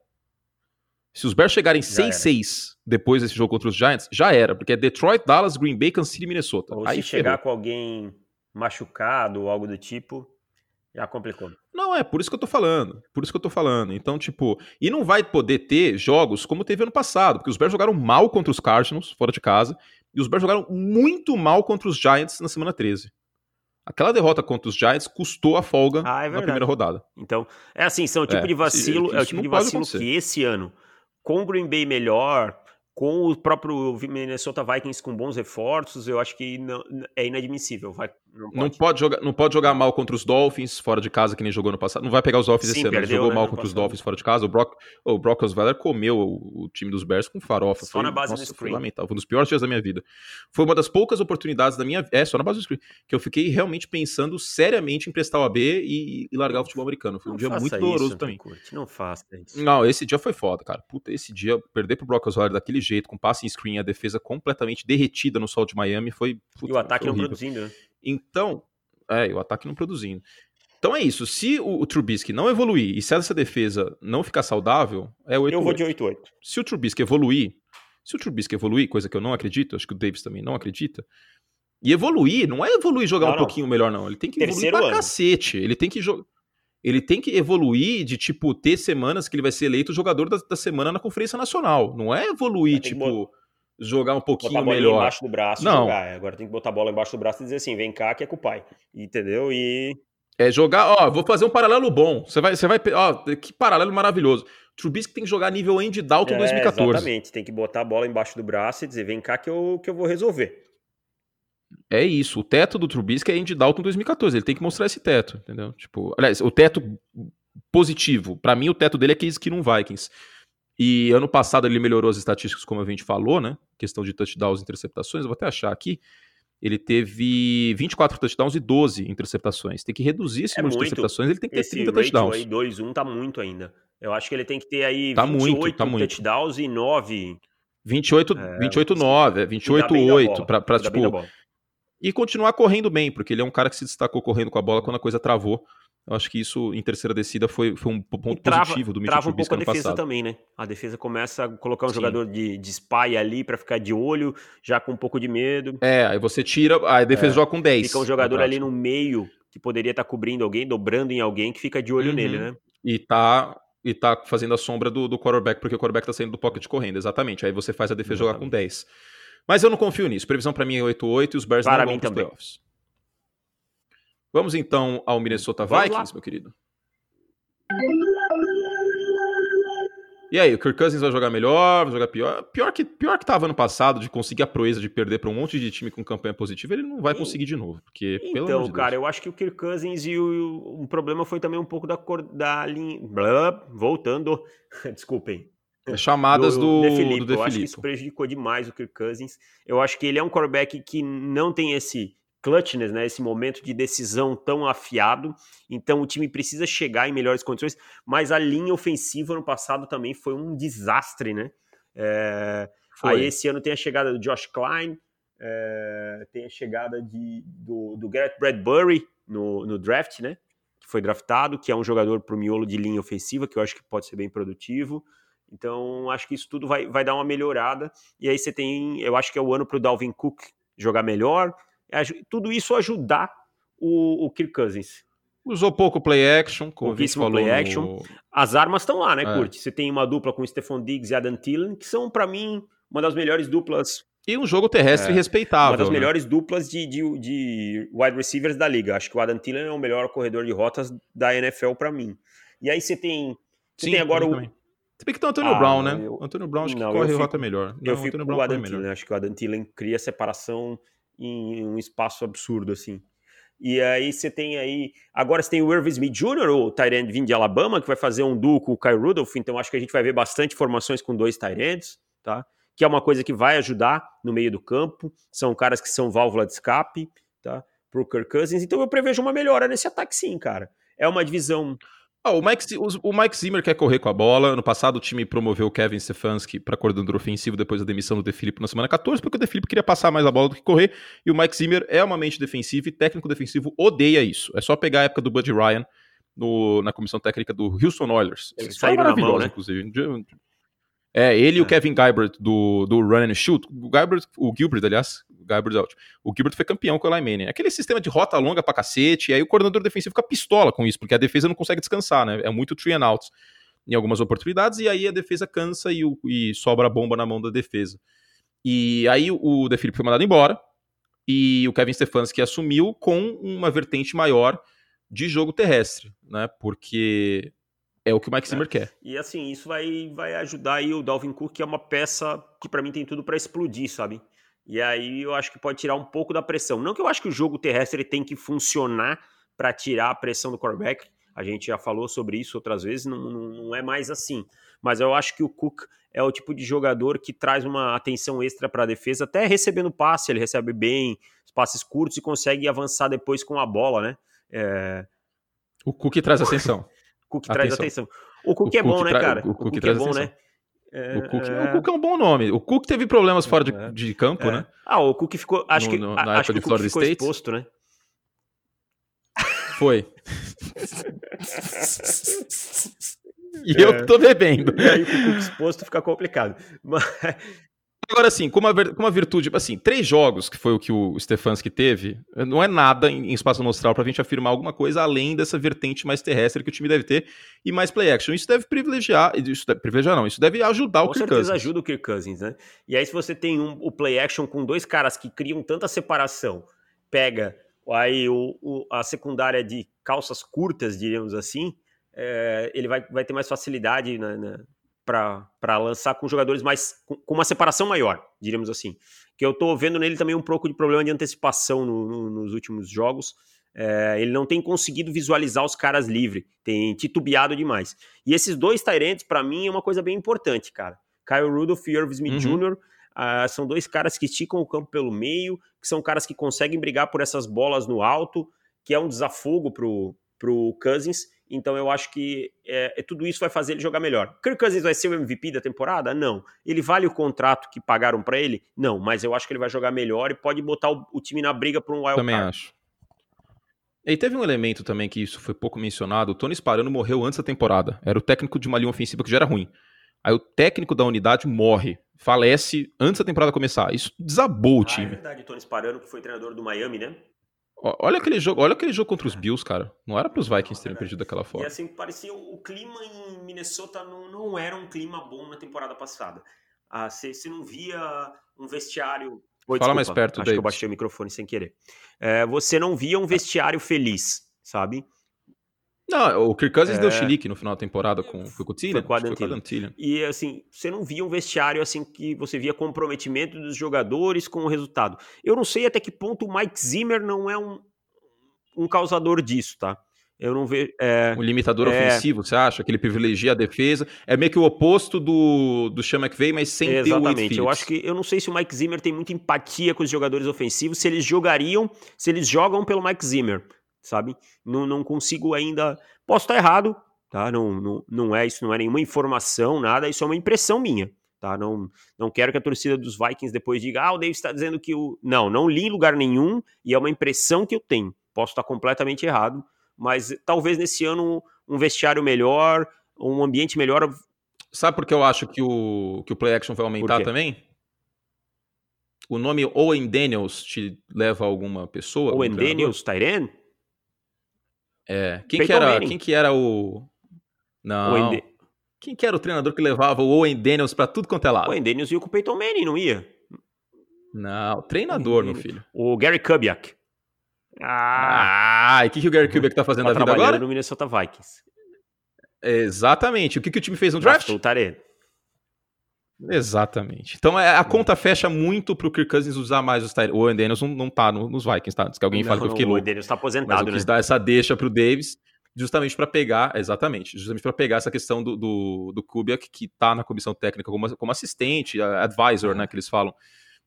Se os Bears chegarem 6-6 depois desse jogo contra os Giants, já era. Porque é Detroit, Dallas, Green Bay, Kansas City e Minnesota. Ou Aí se chegar com alguém machucado ou algo do tipo, já complicou. Não, é por isso que eu tô falando. Por isso que eu tô falando. Então, tipo, e não vai poder ter jogos como teve ano passado, porque os Bears jogaram mal contra os Cardinals, fora de casa, e os Bears jogaram muito mal contra os Giants na semana 13. Aquela derrota contra os Giants custou a folga ah, é na primeira rodada. Então, é assim, são o tipo é, de vacilo, é o tipo de vacilo que esse ano, com o Green Bay melhor, com o próprio Minnesota Vikings com bons reforços, eu acho que não, é inadmissível. Vai, não, pode. Não, pode jogar, não pode jogar mal contra os Dolphins fora de casa, que nem jogou no passado. Não vai pegar os Dolphins Sim, esse ano, perdeu, jogou né, mal contra passado. os Dolphins fora de casa. O Brock, o Brock Osweiler comeu o, o, time dos Bears com farofa. Só foi, na base nossa, do screen. Foi lamentável. Foi um dos piores dias da minha vida. Foi uma das poucas oportunidades da minha É, só na base do screen. Que eu fiquei realmente pensando seriamente em prestar o AB e, e largar o futebol americano. Foi um não dia muito doloroso também. Não faça isso. Não, esse dia foi foda, cara. Puta, esse dia, perder pro Brock Osweiler daquele jeito, com passe em screen screen, a defesa completamente derretida no sol de Miami foi. Puta, e o ataque não produzindo, né? Então, é, o ataque não produzindo. Então é isso. Se o, o Trubisky não evoluir e se essa defesa não ficar saudável, é 8 Eu vou de 8-8. Se o Trubisky evoluir, se o Trubisky evoluir, coisa que eu não acredito, acho que o Davis também não acredita, E evoluir, não é evoluir jogar não, um não. pouquinho melhor, não. Ele tem que Terceiro evoluir pra ano. cacete. Ele tem que jogar. Ele tem que evoluir de, tipo, ter semanas que ele vai ser eleito jogador da, da semana na Conferência Nacional. Não é evoluir, tipo, jogar um pouquinho botar a bola melhor. embaixo do braço não. jogar. Agora tem que botar a bola embaixo do braço e dizer assim, vem cá que é com o pai. Entendeu? E... É jogar, ó, vou fazer um paralelo bom. Você vai, você vai, ó, que paralelo maravilhoso. Trubisky tem que jogar nível Andy Dalton é, 2014. Exatamente, tem que botar a bola embaixo do braço e dizer, vem cá que eu, que eu vou resolver. É isso, o teto do Trubisky é Andy Dalton 2014, ele tem que mostrar esse teto, entendeu? Tipo, aliás, o teto positivo, para mim o teto dele é Case Keenum Vikings. E ano passado ele melhorou as estatísticas, como a gente falou, né? Questão de touchdowns e interceptações, eu vou até achar aqui. Ele teve 24 touchdowns e 12 interceptações. Tem que reduzir esse é número de interceptações, ele tem que ter esse 30 touchdowns. Aí 2-1 tá muito ainda. Eu acho que ele tem que ter aí tá 28 muito, tá touchdowns muito. e 9. 28, é, 28 9, 28 8 para para tipo e continuar correndo bem, porque ele é um cara que se destacou correndo com a bola quando a coisa travou. Eu acho que isso, em terceira descida, foi, foi um ponto trava, positivo do Mitchell Trava um pouco a defesa passado. também, né? A defesa começa a colocar um Sim. jogador de, de spy ali para ficar de olho, já com um pouco de medo. É, aí você tira, a defesa é, joga com 10. Fica um jogador ali no meio, que poderia estar tá cobrindo alguém, dobrando em alguém, que fica de olho uhum. nele, né? E tá, e tá fazendo a sombra do, do quarterback, porque o quarterback tá saindo do pocket correndo, exatamente. Aí você faz a defesa exatamente. jogar com 10. Mas eu não confio nisso. Previsão para mim é 8-8 e os Bears para não vão para playoffs. Vamos então ao Minnesota Vamos Vikings, lá. meu querido. E aí, o Kirk Cousins vai jogar melhor, vai jogar pior? Pior que, pior que tava ano passado, de conseguir a proeza de perder para um monte de time com campanha positiva, ele não vai conseguir de novo. Porque, então, pelo cara, Deus. eu acho que o Kirk Cousins e o, o problema foi também um pouco da cor da linha. Voltando, [laughs] desculpem. É chamadas do, do De. Do De eu acho que isso prejudicou demais o Kirk Cousins. Eu acho que ele é um quarterback que não tem esse clutchness, né, esse momento de decisão tão afiado. Então o time precisa chegar em melhores condições, mas a linha ofensiva no passado também foi um desastre, né? É, aí esse ano tem a chegada do Josh Klein, é, tem a chegada de, do, do Garrett Bradbury no, no draft, né? Que foi draftado, que é um jogador para o miolo de linha ofensiva, que eu acho que pode ser bem produtivo. Então, acho que isso tudo vai, vai dar uma melhorada. E aí você tem, eu acho que é o ano para o Dalvin Cook jogar melhor, tudo isso ajudar o, o Kirk Cousins. Usou pouco play action, como o falou play action. No... As armas estão lá, né, é. Kurt? Você tem uma dupla com Stephon Diggs e Adam Thielen, que são, para mim, uma das melhores duplas. E um jogo terrestre é, respeitável. Uma das né? melhores duplas de, de, de, wide receivers da liga. Acho que o Adam Thielen é o melhor corredor de rotas da NFL para mim. E aí você tem. Você Sim, tem agora o. Se bem que tem o Antônio ah, Brown, né? O Antônio Brown acho não, que corre fico, rota melhor. Não, eu fico com o Adam Thielen. Acho que o Adam Thielen cria separação em um espaço absurdo, assim. E aí você tem aí. Agora você tem o Irv Smith Jr., o Tyrant vindo de Alabama, que vai fazer um duo com o Kyle Rudolph. Então acho que a gente vai ver bastante formações com dois Tyrants, tá? Que é uma coisa que vai ajudar no meio do campo. São caras que são válvula de escape, tá? Pro Kirk Cousins. Então eu prevejo uma melhora nesse ataque, sim, cara. É uma divisão ah, o, Mike, o, Mike Zimmer quer correr com a bola. Ano passado o time promoveu o Kevin Stefanski para coordenador ofensivo depois da demissão do De Filippo na semana 14, porque o De Filippo queria passar mais a bola do que correr. E o Mike Zimmer é uma mente defensiva e técnico defensivo odeia isso. É só pegar a época do Buddy Ryan no, na comissão técnica do Houston Oilers. Eles saíram na mão, né? inclusive. É, ele é. e o é. Kevin Guybert do, do Run and Shoot. O, Guybert, o Gilbert, aliás, o Guybert out. O Gilbert foi campeão com o Eli Manning. Aquele sistema de rota longa pra cacete, e aí o coordenador defensivo fica pistola com isso, porque a defesa não consegue descansar, né? É muito three and outs em algumas oportunidades, e aí a defesa cansa e, o, e sobra a bomba na mão da defesa. E aí o De Filipe foi mandado embora, e o Kevin Stefanski assumiu com uma vertente maior de jogo terrestre, né? Porque é o que o Mike Zimmer é. quer. E assim, isso vai, vai ajudar aí o Dalvin Cook, que é uma peça que para mim tem tudo para explodir, sabe? E aí eu acho que pode tirar um pouco da pressão. Não que eu acho que o jogo terrestre tem que funcionar para tirar a pressão do quarterback. A gente já falou sobre isso outras vezes, não, não, não, é mais assim. Mas eu acho que o Cook é o tipo de jogador que traz uma atenção extra para a defesa, até recebendo passe, ele recebe bem, os passes curtos e consegue avançar depois com a bola, né? É... O Cook traz [laughs] atenção. Cook traz atenção. O Cook o é bom, né, cara? O, o Cook, é bom, né? É, o, Cook, é... o Cook é um bom nome. O Cook teve problemas fora de, é. de campo, né? Ah, o Cook ficou. Acho no, que, no, na acho época que Cook ficou State. exposto, né? Foi. [laughs] e eu tô bebendo. E aí, o Cook exposto fica complicado. Mas, Agora, assim, como uma, virtude, assim, três jogos, que foi o que o Stefanski teve, não é nada em, espaço amostral pra gente afirmar alguma coisa além dessa vertente mais terrestre que o time deve ter e mais play action. Isso deve privilegiar, isso deve, privilegiar não, isso deve ajudar Com o Kirk certeza Cousins. ajuda o Kirk Cousins, né? E aí se você tem um, o play action com dois caras que criam tanta separação, pega aí o, o- a secundária de calças curtas, diríamos assim, é, ele vai, vai ter mais facilidade na, na, para lançar com jogadores mais com, com uma separação maior, diríamos assim. Que eu tô vendo nele também um pouco de problema de antecipação no- no- nos últimos jogos. É, ele não tem conseguido visualizar os caras livre, tem titubeado demais. E esses dois Tyrants, para mim, é uma coisa bem importante, cara. Kyle Rudolph e Irv Smith Uhum. Jr. ah, são dois caras que esticam o campo pelo meio, que são caras que conseguem brigar por essas bolas no alto, que é um desafogo pro, pro Cousins. Então eu acho que é, é- tudo isso vai fazer ele jogar melhor. Kirk Cousins vai ser o MVP da temporada? Não. Ele vale o contrato que pagaram pra ele? Não. Mas eu acho que ele vai jogar melhor e pode botar o, o time na briga por um wild Também card. acho. E teve um elemento também que isso foi pouco mencionado. O Tony Sparano morreu antes da temporada. Era o técnico de uma linha ofensiva que já era ruim. Aí o técnico da unidade morre, falece antes da temporada começar. Isso desabou o Ah, é time. verdade, Tony Sparano, que foi treinador do Miami, né? Olha aquele jogo, olha aquele jogo contra os Bills, cara. Não era para os Vikings terem perdido daquela E forma. assim, parecia o clima em Minnesota não, não era um clima bom na temporada passada. Ah, Você não via um vestiário. Oi, Fala mais perto, Acho que eu baixei o microfone sem querer. É, você não via um vestiário feliz, sabe? Não, o Kirk Cousins É. deu chilique no final da temporada com, o? Foi com Adam Tillian. E assim, você não via um vestiário assim que você via comprometimento dos jogadores com o resultado. Eu não sei até que ponto o Mike Zimmer não é um, um causador disso, tá? Eu não vejo. É, Um limitador É. ofensivo, você acha? Que ele privilegia a defesa. É meio que o oposto do, do Sean McVay, mas sem ter o Exatamente. Eu acho que eu não sei se o Mike Zimmer tem muita empatia com os jogadores ofensivos, se eles jogariam, se eles jogam pelo Mike Zimmer, sabe? Não, não consigo ainda. Posso estar errado, tá? Não, não, não é isso, não é nenhuma informação, nada, isso é uma impressão minha. Tá, não, não quero que a torcida dos Vikings depois diga, ah, o Davis está dizendo que o. Não, não li em lugar nenhum e é uma impressão que eu tenho. Posso estar completamente errado, mas talvez nesse ano um vestiário melhor, um ambiente melhor. Sabe por que eu acho que o, que o play action vai aumentar também? O nome Owen Daniels te leva a alguma pessoa? Treinador? Daniels, Tyren? É. Quem que, era, Manning. quem que era o. Não. Quem que era o treinador que levava o Owen Daniels pra tudo quanto é lado? Owen Daniels ia com o Peyton Manning, não ia? Não, treinador, meu filho. O Gary Kubiak. Ah, Ah, e o que, que o Gary Kubiak tá fazendo tá da vida agora? no Minnesota Vikings. Exatamente. O que, que o time fez no draft? Draftou o Tyren. Exatamente. Então é, a conta fecha muito pro Kirk Cousins usar mais os Tyrants. O Owen Daniels não, não tá no- nos Vikings, tá? Antes que alguém fale que eu fiquei o louco. Owen Daniels tá Mas aposentado, eu né? dar essa deixa pro Davis, justamente para pegar, exatamente, justamente para pegar essa questão do, do, do Kubiak, que tá na comissão técnica como, como assistente, advisor, né, que eles falam.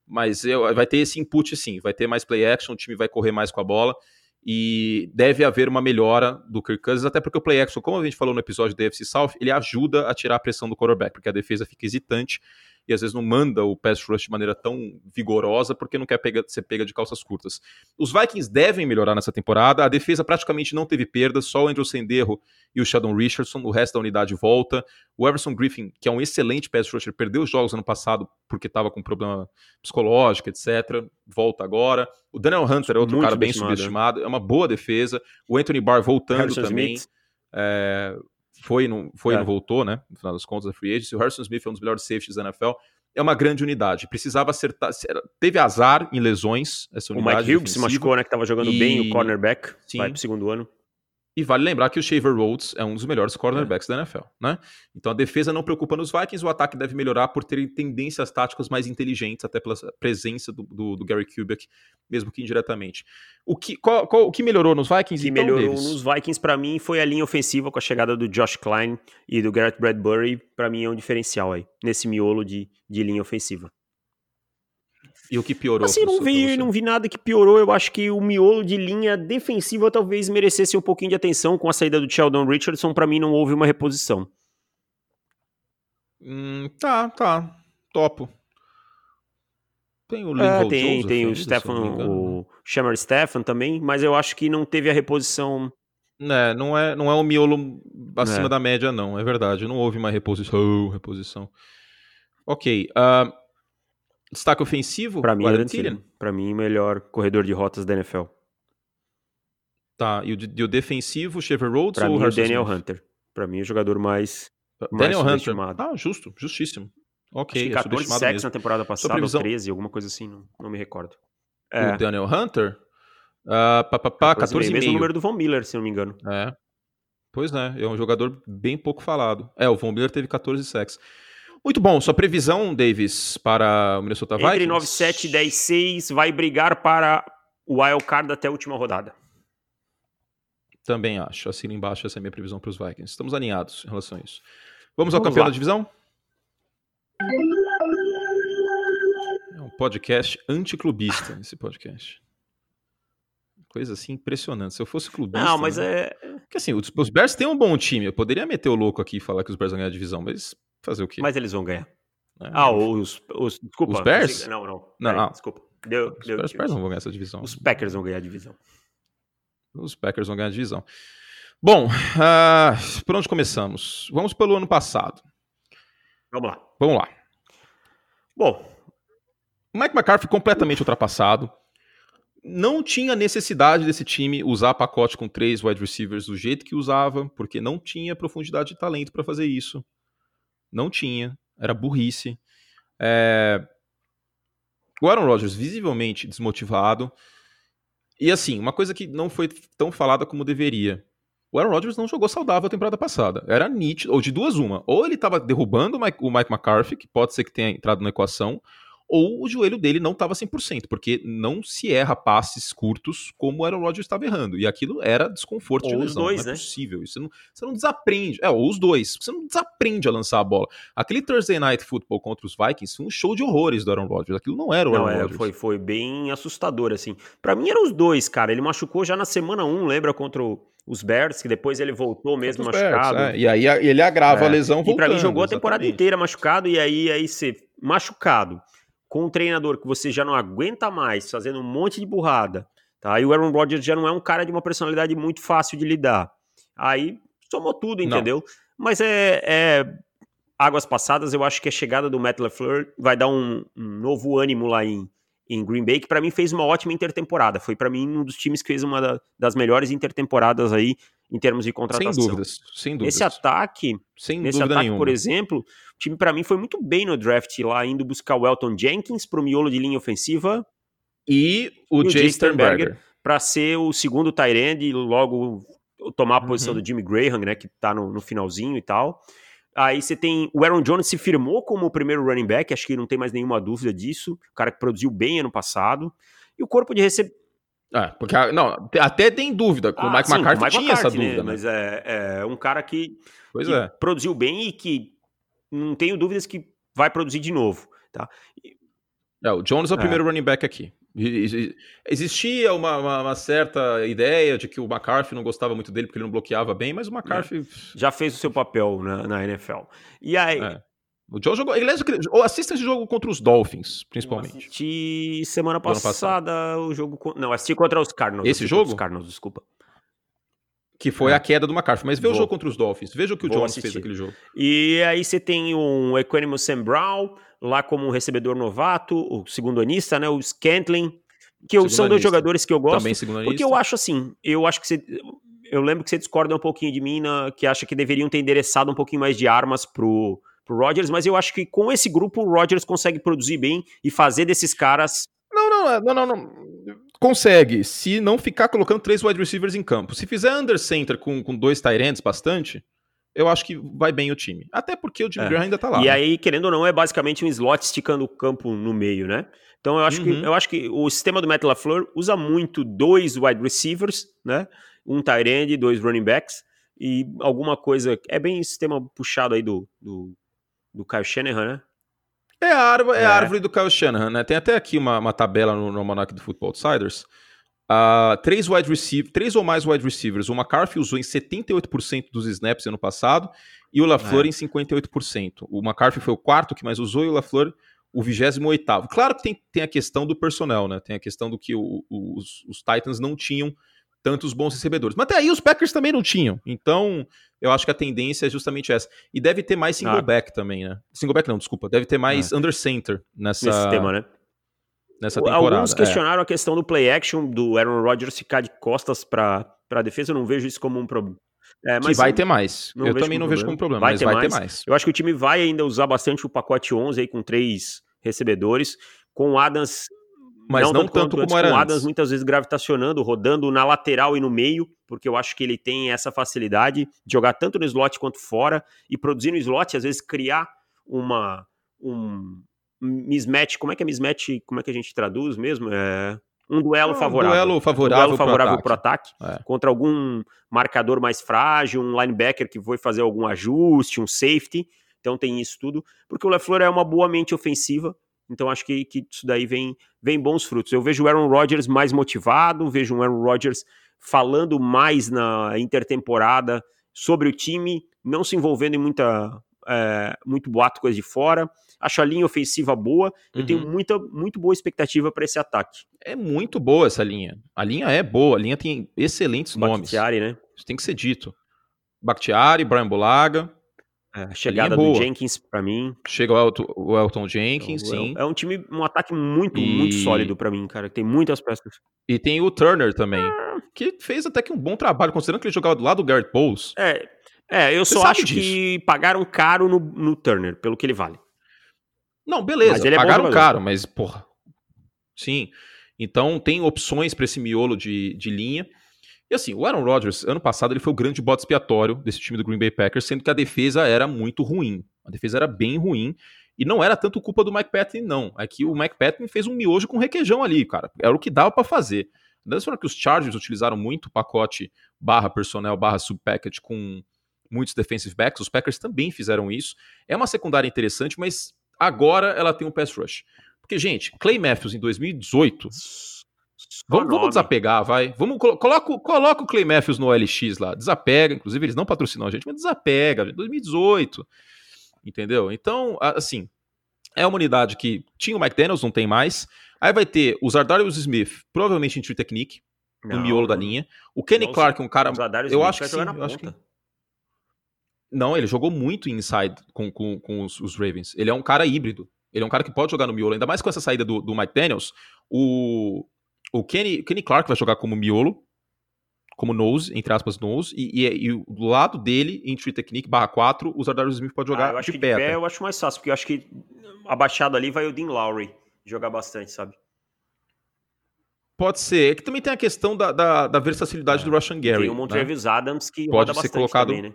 Mas eu, vai ter esse input sim, vai ter mais play action, o time vai correr mais com a bola, e deve haver uma melhora do Kirk Cousins, até porque o play action, como a gente falou no episódio do AFC South, ele ajuda a tirar a pressão do quarterback, porque a defesa fica hesitante, e às vezes não manda o pass rush de maneira tão vigorosa, porque não quer pegar, ser pega de calças curtas. Os Vikings devem melhorar nessa temporada. A defesa praticamente não teve perdas, só o Andrew Senderro e o Sheldon Richardson. O resto da unidade volta. O Everson Griffin, que é um excelente pass rusher, perdeu os jogos ano passado porque estava com problema psicológico, etc. Volta agora. O Daniel Hunter é outro Muito cara bem subestimado, subestimado. É uma boa defesa. O Anthony Barr voltando Harrison também. É, foi, não, foi É. não voltou, né? No final das contas, a free agency. O Harrison Smith é um dos melhores safeties da NFL. É uma grande unidade. Precisava acertar. Teve azar em lesões essa O unidade. Mike Hughes se machucou, né? Que tava jogando E- bem, o cornerback. Sim. Vai pro segundo ano. E vale lembrar que o Shaver Rhodes é um dos melhores cornerbacks da NFL, né? Então a defesa não preocupa nos Vikings, o ataque deve melhorar por terem tendências táticas mais inteligentes, até pela presença do, do- do Gary Kubiak, mesmo que indiretamente. O que, qual- qual- o que melhorou nos Vikings? O que então, melhorou Davis? nos Vikings pra mim foi a linha ofensiva com a chegada do Josh Klein e do Garrett Bradbury. Pra mim é um diferencial aí, nesse miolo de, de linha ofensiva. E o que piorou? Assim, não vi, não vi nada que piorou. Eu acho que o miolo de linha defensiva talvez merecesse um pouquinho de atenção com a saída do Sheldon Richardson. Pra mim, não houve uma reposição. Hum, tá, tá. Topo. Tem o É, Lincoln tem, Joseph tem o Stefan, o Shamar Stefan também, mas eu acho que não teve a reposição. É, não é, não é um miolo acima É. da média, não. É verdade. Não houve uma reposição. Reposição. Ok. ah, Destaque ofensivo? Para mim, Para mim, melhor corredor de rotas da NFL. Tá, e o, e o defensivo, Chevrolet Rhodes pra ou mim, o Daniel Smith? Hunter. Para mim, o jogador mais Daniel mais Hunter. Ah, justo, justíssimo. Ok, Acho que 14 é sacks na temporada passada, previsão... ou 13, alguma coisa assim, não, não me recordo. É. O Daniel Hunter? Uh, pá, pá, pá, 14 mesmo número do Von Miller, se não me engano. É. Pois é, é um jogador bem pouco falado. É, o Von Miller teve 14 sacks. Muito bom, sua previsão, Davis, para o Minnesota Vikings? Entre 9-7 e 10-6, vai brigar para o wild card até a última rodada. Também acho. Assina embaixo, essa é a minha previsão para os Vikings. Estamos alinhados em relação a isso. Vamos, Vamos ao campeão lá. da divisão? É um podcast anticlubista, esse podcast. Coisa assim impressionante. Se eu fosse clubista. Não, mas né? é. Porque assim, os, Bears têm um bom time. Eu poderia meter o louco aqui e falar que os Bears vão ganhar a divisão, mas fazer o quê? Mas eles vão ganhar. É, ah, os, os. Desculpa. Os Bears? Não, não. Não, não. Desculpa. Deu, os deu, Bears, Bears não vão ganhar essa divisão. Os Packers vão ganhar a divisão. Os Packers vão ganhar a divisão. Bom, uh, por onde começamos? Vamos pelo ano passado. Vamos lá. Vamos lá. Bom, Mike McCarthy completamente ultrapassado. Não tinha necessidade desse time usar pacote com três wide receivers do jeito que usava, porque não tinha profundidade de talento para fazer isso. Não tinha. Era burrice. É... O Aaron Rodgers visivelmente desmotivado. E assim, uma coisa que não foi tão falada como deveria. O Aaron Rodgers não jogou saudável a temporada passada. Era nítido, ou de duas uma. Ou ele estava derrubando o Mike, o Mike McCarthy, que pode ser que tenha entrado na equação, ou o joelho dele não estava 100%, porque não se erra passes curtos como o Aaron Rodgers estava errando. E aquilo era desconforto ou de lesão. Os dois, não é né? possível. Você não, você não desaprende. É, ou os dois. Você não desaprende a lançar a bola. Aquele Thursday Night Football contra os Vikings foi um show de horrores do Aaron Rodgers. Aquilo não era o não, Aaron é, Rodgers. Foi, foi bem assustador, assim. Para mim eram os dois, cara. Ele machucou já na semana 1, lembra, contra o os Bears, que depois ele voltou mesmo machucado. Bears, é. E aí ele agrava é. a lesão voltando. E pra mim jogou a temporada inteira machucado, e aí, aí você, machucado, com um treinador que você já não aguenta mais, fazendo um monte de burrada, tá? E o Aaron Rodgers já não é um cara de uma personalidade muito fácil de lidar. Aí somou tudo, entendeu? Não. Mas é, é, águas passadas, eu acho que a chegada do Matt LaFleur vai dar um, um novo ânimo lá em, em Green Bay, que para mim fez uma ótima intertemporada. Foi para mim um dos times que fez uma da, das melhores intertemporadas aí em termos de contratação. Sem dúvidas, sem dúvidas. Esse ataque, sem nesse dúvida ataque, nenhuma. por exemplo, o time para mim foi muito bem no draft lá, indo buscar o Elton Jenkins pro miolo de linha ofensiva e o, e Jay Sternberger para ser o segundo tight end e logo tomar a posição uhum. do Jimmy Graham, né, que tá no, no finalzinho e tal. Aí você tem o Aaron Jones se firmou como o primeiro running back, acho que não tem mais nenhuma dúvida disso. O cara que produziu bem ano passado. E o corpo de recebedor é, porque não, até tem dúvida. Com ah, o Mike sim, McCarthy Mike tinha McCarthy, essa dúvida. Né? Mas é, é, um cara que, que é. produziu bem e que não tenho dúvidas que vai produzir de novo. Tá? É, o Jones é o primeiro running back aqui. Existia uma, uma, uma, certa ideia de que o McCarthy não gostava muito dele porque ele não bloqueava bem, mas o McCarthy. Já fez o seu papel na, na NFL. E aí. É. O Joe jogou. Aliás, assista esse jogo contra os Dolphins, principalmente. Eu assisti semana passada o jogo. Não, assisti contra os Cardinals. Esse jogo? Os Cardinals, desculpa. Que foi é. a queda do McCarthy. Mas vê Vou. o jogo contra os Dolphins. Veja o que o Jones fez naquele jogo. E aí você tem um Equanimous Sam Brown, lá como um recebedor novato, o segundo anista, né? O Scantling. Que eu, são dois jogadores que eu gosto. Também segundo Porque eu acho assim, eu acho que você. Eu lembro que você discorda um pouquinho de mim, na, que acha que deveriam ter endereçado um pouquinho mais de armas pro, pro Rodgers, mas eu acho que com esse grupo o Rodgers consegue produzir bem e fazer desses caras. Não, não, não, não, não. Consegue, se não ficar colocando três wide receivers em campo. Se fizer under center com, com dois tight bastante, eu acho que vai bem o time. Até porque o Jimmy é. Graham ainda tá lá. E né? aí, querendo ou não, é basicamente um slot esticando o campo no meio, né? Então eu acho, uhum. que, eu acho que o sistema do Matt LaFleur usa muito dois wide receivers, né? Um tight end, dois running backs e alguma coisa. É bem sistema puxado aí do, do do Kyle Shanahan, né? É a árvore, é. é a árvore do Kyle Shanahan, né? Tem até aqui uma, uma tabela no, no Almanac do Football Outsiders. Uh, três, wide receiver, três ou mais wide receivers. O McCarthy usou em 78% dos snaps ano passado e o LaFleur é. em 58%. O McCarthy foi o quarto que mais usou e o LaFleur o 28 Claro que tem, tem a questão do personnel, né? Tem a questão do que o, o, os, os Titans não tinham tantos bons recebedores. Mas até aí os Packers também não tinham. Então eu acho que a tendência é justamente essa. E deve ter mais single ah. back também, né? Single back não, desculpa. Deve ter mais ah. under center nessa. Nesse tema, né? Nessa temporada. Alguns é. questionaram é. a questão do play action do Aaron Rodgers ficar de costas para a defesa. Eu não vejo isso como um problema. É, que vai ter mais. Eu também não problema. vejo como problema, vai mas ter vai mais. ter mais. Eu acho que o time vai ainda usar bastante o pacote 11 aí com três recebedores, com o Adams mas não, não tanto, tanto como era com o Adams muitas vezes gravitacionando, rodando na lateral e no meio, porque eu acho que ele tem essa facilidade de jogar tanto no slot quanto fora e produzir no slot, às vezes criar uma um mismatch, como é que é mismatch, como é que a gente traduz mesmo? É um duelo favorável. Um duelo favorável, um duelo favorável para o ataque, ataque é. contra algum marcador mais frágil, um linebacker que foi fazer algum ajuste, um safety. Então tem isso tudo, porque o LeFleur é uma boa mente ofensiva, então acho que, que isso daí vem, vem bons frutos. Eu vejo o Aaron Rodgers mais motivado, vejo o Aaron Rodgers falando mais na intertemporada sobre o time, não se envolvendo em muita é, muito boato coisa de fora. Acho a linha ofensiva boa. Eu tenho uhum. muita, muito boa expectativa para esse ataque. É muito boa essa linha. A linha é boa, a linha tem excelentes Bakhtiari, nomes. né? Isso tem que ser dito. Bakhtiari, Brian Bolaga. É, chegada do Jenkins para mim. Chega o Elton, o Elton Jenkins, então, sim. É, é, um time, um ataque muito, e... muito sólido para mim, cara. Tem muitas peças. E tem o Turner também, ah. que fez até que um bom trabalho, considerando que ele jogava do lado do Garrett Bowles. É, é eu Você só acho disso. que pagaram caro no, no, Turner, pelo que ele vale. Não, beleza, é pagaram caro, mas, porra, sim. Então tem opções para esse miolo de, de linha. E assim, o Aaron Rodgers, ano passado, ele foi o grande bode expiatório desse time do Green Bay Packers, sendo que a defesa era muito ruim. A defesa era bem ruim. E não era tanto culpa do Mike Patton, não. É que o Mike Patton fez um miojo com requeijão ali, cara. Era o que dava para fazer. Da forma que os Chargers utilizaram muito o pacote barra personnel barra subpackage com muitos defensive backs, os Packers também fizeram isso. É uma secundária interessante, mas agora ela tem um pass rush. Porque, gente, Clay Matthews em 2018 Vamos, vamos, desapegar, vai. Vamos, coloca, coloca o Clay Matthews no OLX lá. Desapega. Inclusive, eles não patrocinam a gente, mas desapega. 2018. Entendeu? Então, assim, é uma unidade que tinha o Mike Daniels, não tem mais. Aí vai ter o Zardarius Smith, provavelmente em True Technique, no não, miolo da linha. O Kenny não, Clark, um cara. Eu acho que sim, eu acho que... Não, ele jogou muito inside com, com, com os, os, Ravens. Ele é um cara híbrido. Ele é um cara que pode jogar no miolo, ainda mais com essa saída do, do Mike Daniels. O, o Kenny, Kenny Clark vai jogar como miolo, como nose, entre aspas, nose, e, e, e do lado dele, em Tree Technique, barra 4, o Zardarius Smith pode jogar ah, de pé. De pé eu acho mais fácil, porque eu acho que abaixado ali vai o Dean Lowry jogar bastante, sabe? Pode ser. É que também tem a questão da, da, da versatilidade é. do Russian Gary. Tem o Montrevis né? Adams que pode ser colocado. Também, né?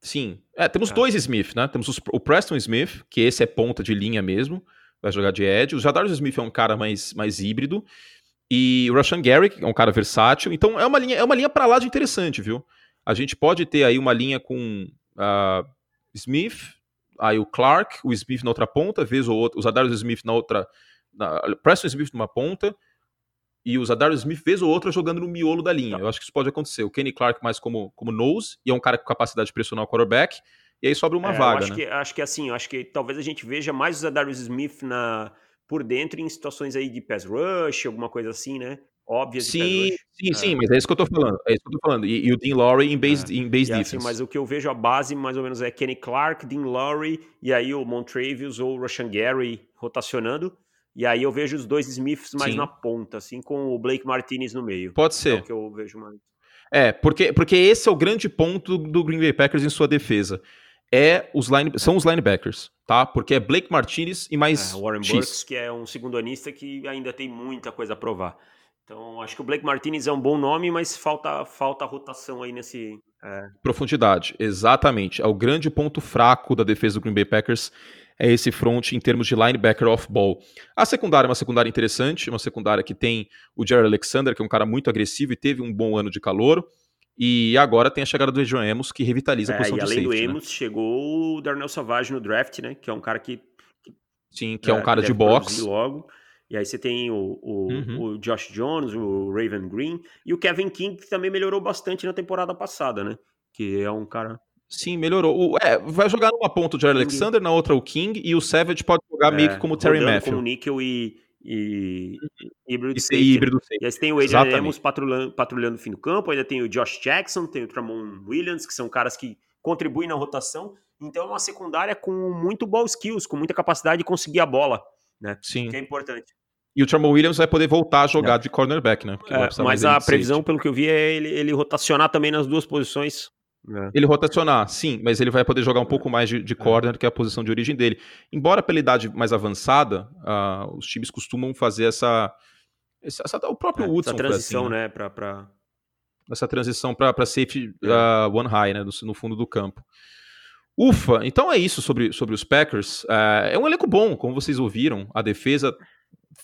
Sim. É, temos é. dois Smith, né? Temos os, o Preston Smith, que esse é ponta de linha mesmo, vai jogar de Edge. O Jadarius Smith é um cara mais, mais híbrido. E o Rashan Gary, que é um cara versátil. Então é uma linha, é uma linha para lá de interessante, viu? A gente pode ter aí uma linha com uh, Smith, aí o Clark, o Smith na outra ponta, vez ou outra, o Zadarius Smith na outra, na, Preston Smith numa ponta, e o Zadarius Smith vez ou outra jogando no miolo da linha. Tá. Eu acho que isso pode acontecer. O Kenny Clark mais como, como nose, e é um cara com capacidade de pressionar o quarterback, e aí sobra uma é, vaga. acho, né? que, acho que assim, acho que talvez a gente veja mais o Zadarius Smith na, por dentro em situações aí de pass rush, alguma coisa assim, né? Óbvias sim, Sim, é. sim, mas é isso que eu tô falando. É isso que eu tô falando. E, e o Dean Lowry em base, é. em base assim, defense. Assim, mas o que eu vejo a base mais ou menos é Kenny Clark, Dean Lowry e aí o Montravius ou o Rushan Gary rotacionando. E aí eu vejo os dois Smiths mais sim. na ponta, assim, com o Blake Martinez no meio. Pode ser. É o que eu vejo mais. É, porque, porque esse é o grande ponto do Green Bay Packers em sua defesa é os line, são os linebackers, tá? Porque é Blake Martinez e mais é, Warren X. Burks, que é um segundo anista que ainda tem muita coisa a provar. Então, acho que o Blake Martinez é um bom nome, mas falta falta rotação aí nesse é... profundidade. Exatamente, é o grande ponto fraco da defesa do Green Bay Packers é esse front em termos de linebacker off-ball. A secundária é uma secundária interessante, uma secundária que tem o Jerry Alexander, que é um cara muito agressivo e teve um bom ano de calor. E agora tem a chegada do Adrian Amos, que revitaliza a é, posição e de safety. além do Amos, né? chegou o Darnell Savage no draft, né? Que é um cara que... que Sim, que é, um cara de boxe. logo. E aí você tem o, o, uhum. o, Josh Jones, o Raven Green e o Kevin King, que também melhorou bastante na temporada passada, né? Que é um cara... Sim, melhorou. O, é, vai jogar numa ponta o Jerry Alexander, na outra o King, e o Savage pode jogar é, meio que como o Terry Matthew. como níquel e, e híbrido E né? híbrido E aí você tem o Adrian Exatamente. Amos patrulhando, patrulhando o fim do campo, ainda tem o Josh Jackson, tem o Tramon Williams, que são caras que contribuem na rotação. Então é uma secundária com muito ball skills, com muita capacidade de conseguir a bola, Sim. que é importante. E o Tramon Williams vai poder voltar a jogar de cornerback, né? É, mas a previsão, pelo que eu vi, é ele, ele rotacionar também nas duas posições. É. Ele rotacionar, sim, mas ele vai poder jogar um pouco mais de, de corner, que é a posição de origem dele. Embora pela idade mais avançada, ah, os times costumam fazer essa. essa- essa- o próprio É, Woodson essa assim, transição, né? né, pra, pra... essa transição para safety É. ah, one high, né, no, no fundo do campo. Ufa, então é isso sobre, sobre os Packers. É, é um elenco bom, como vocês ouviram. A defesa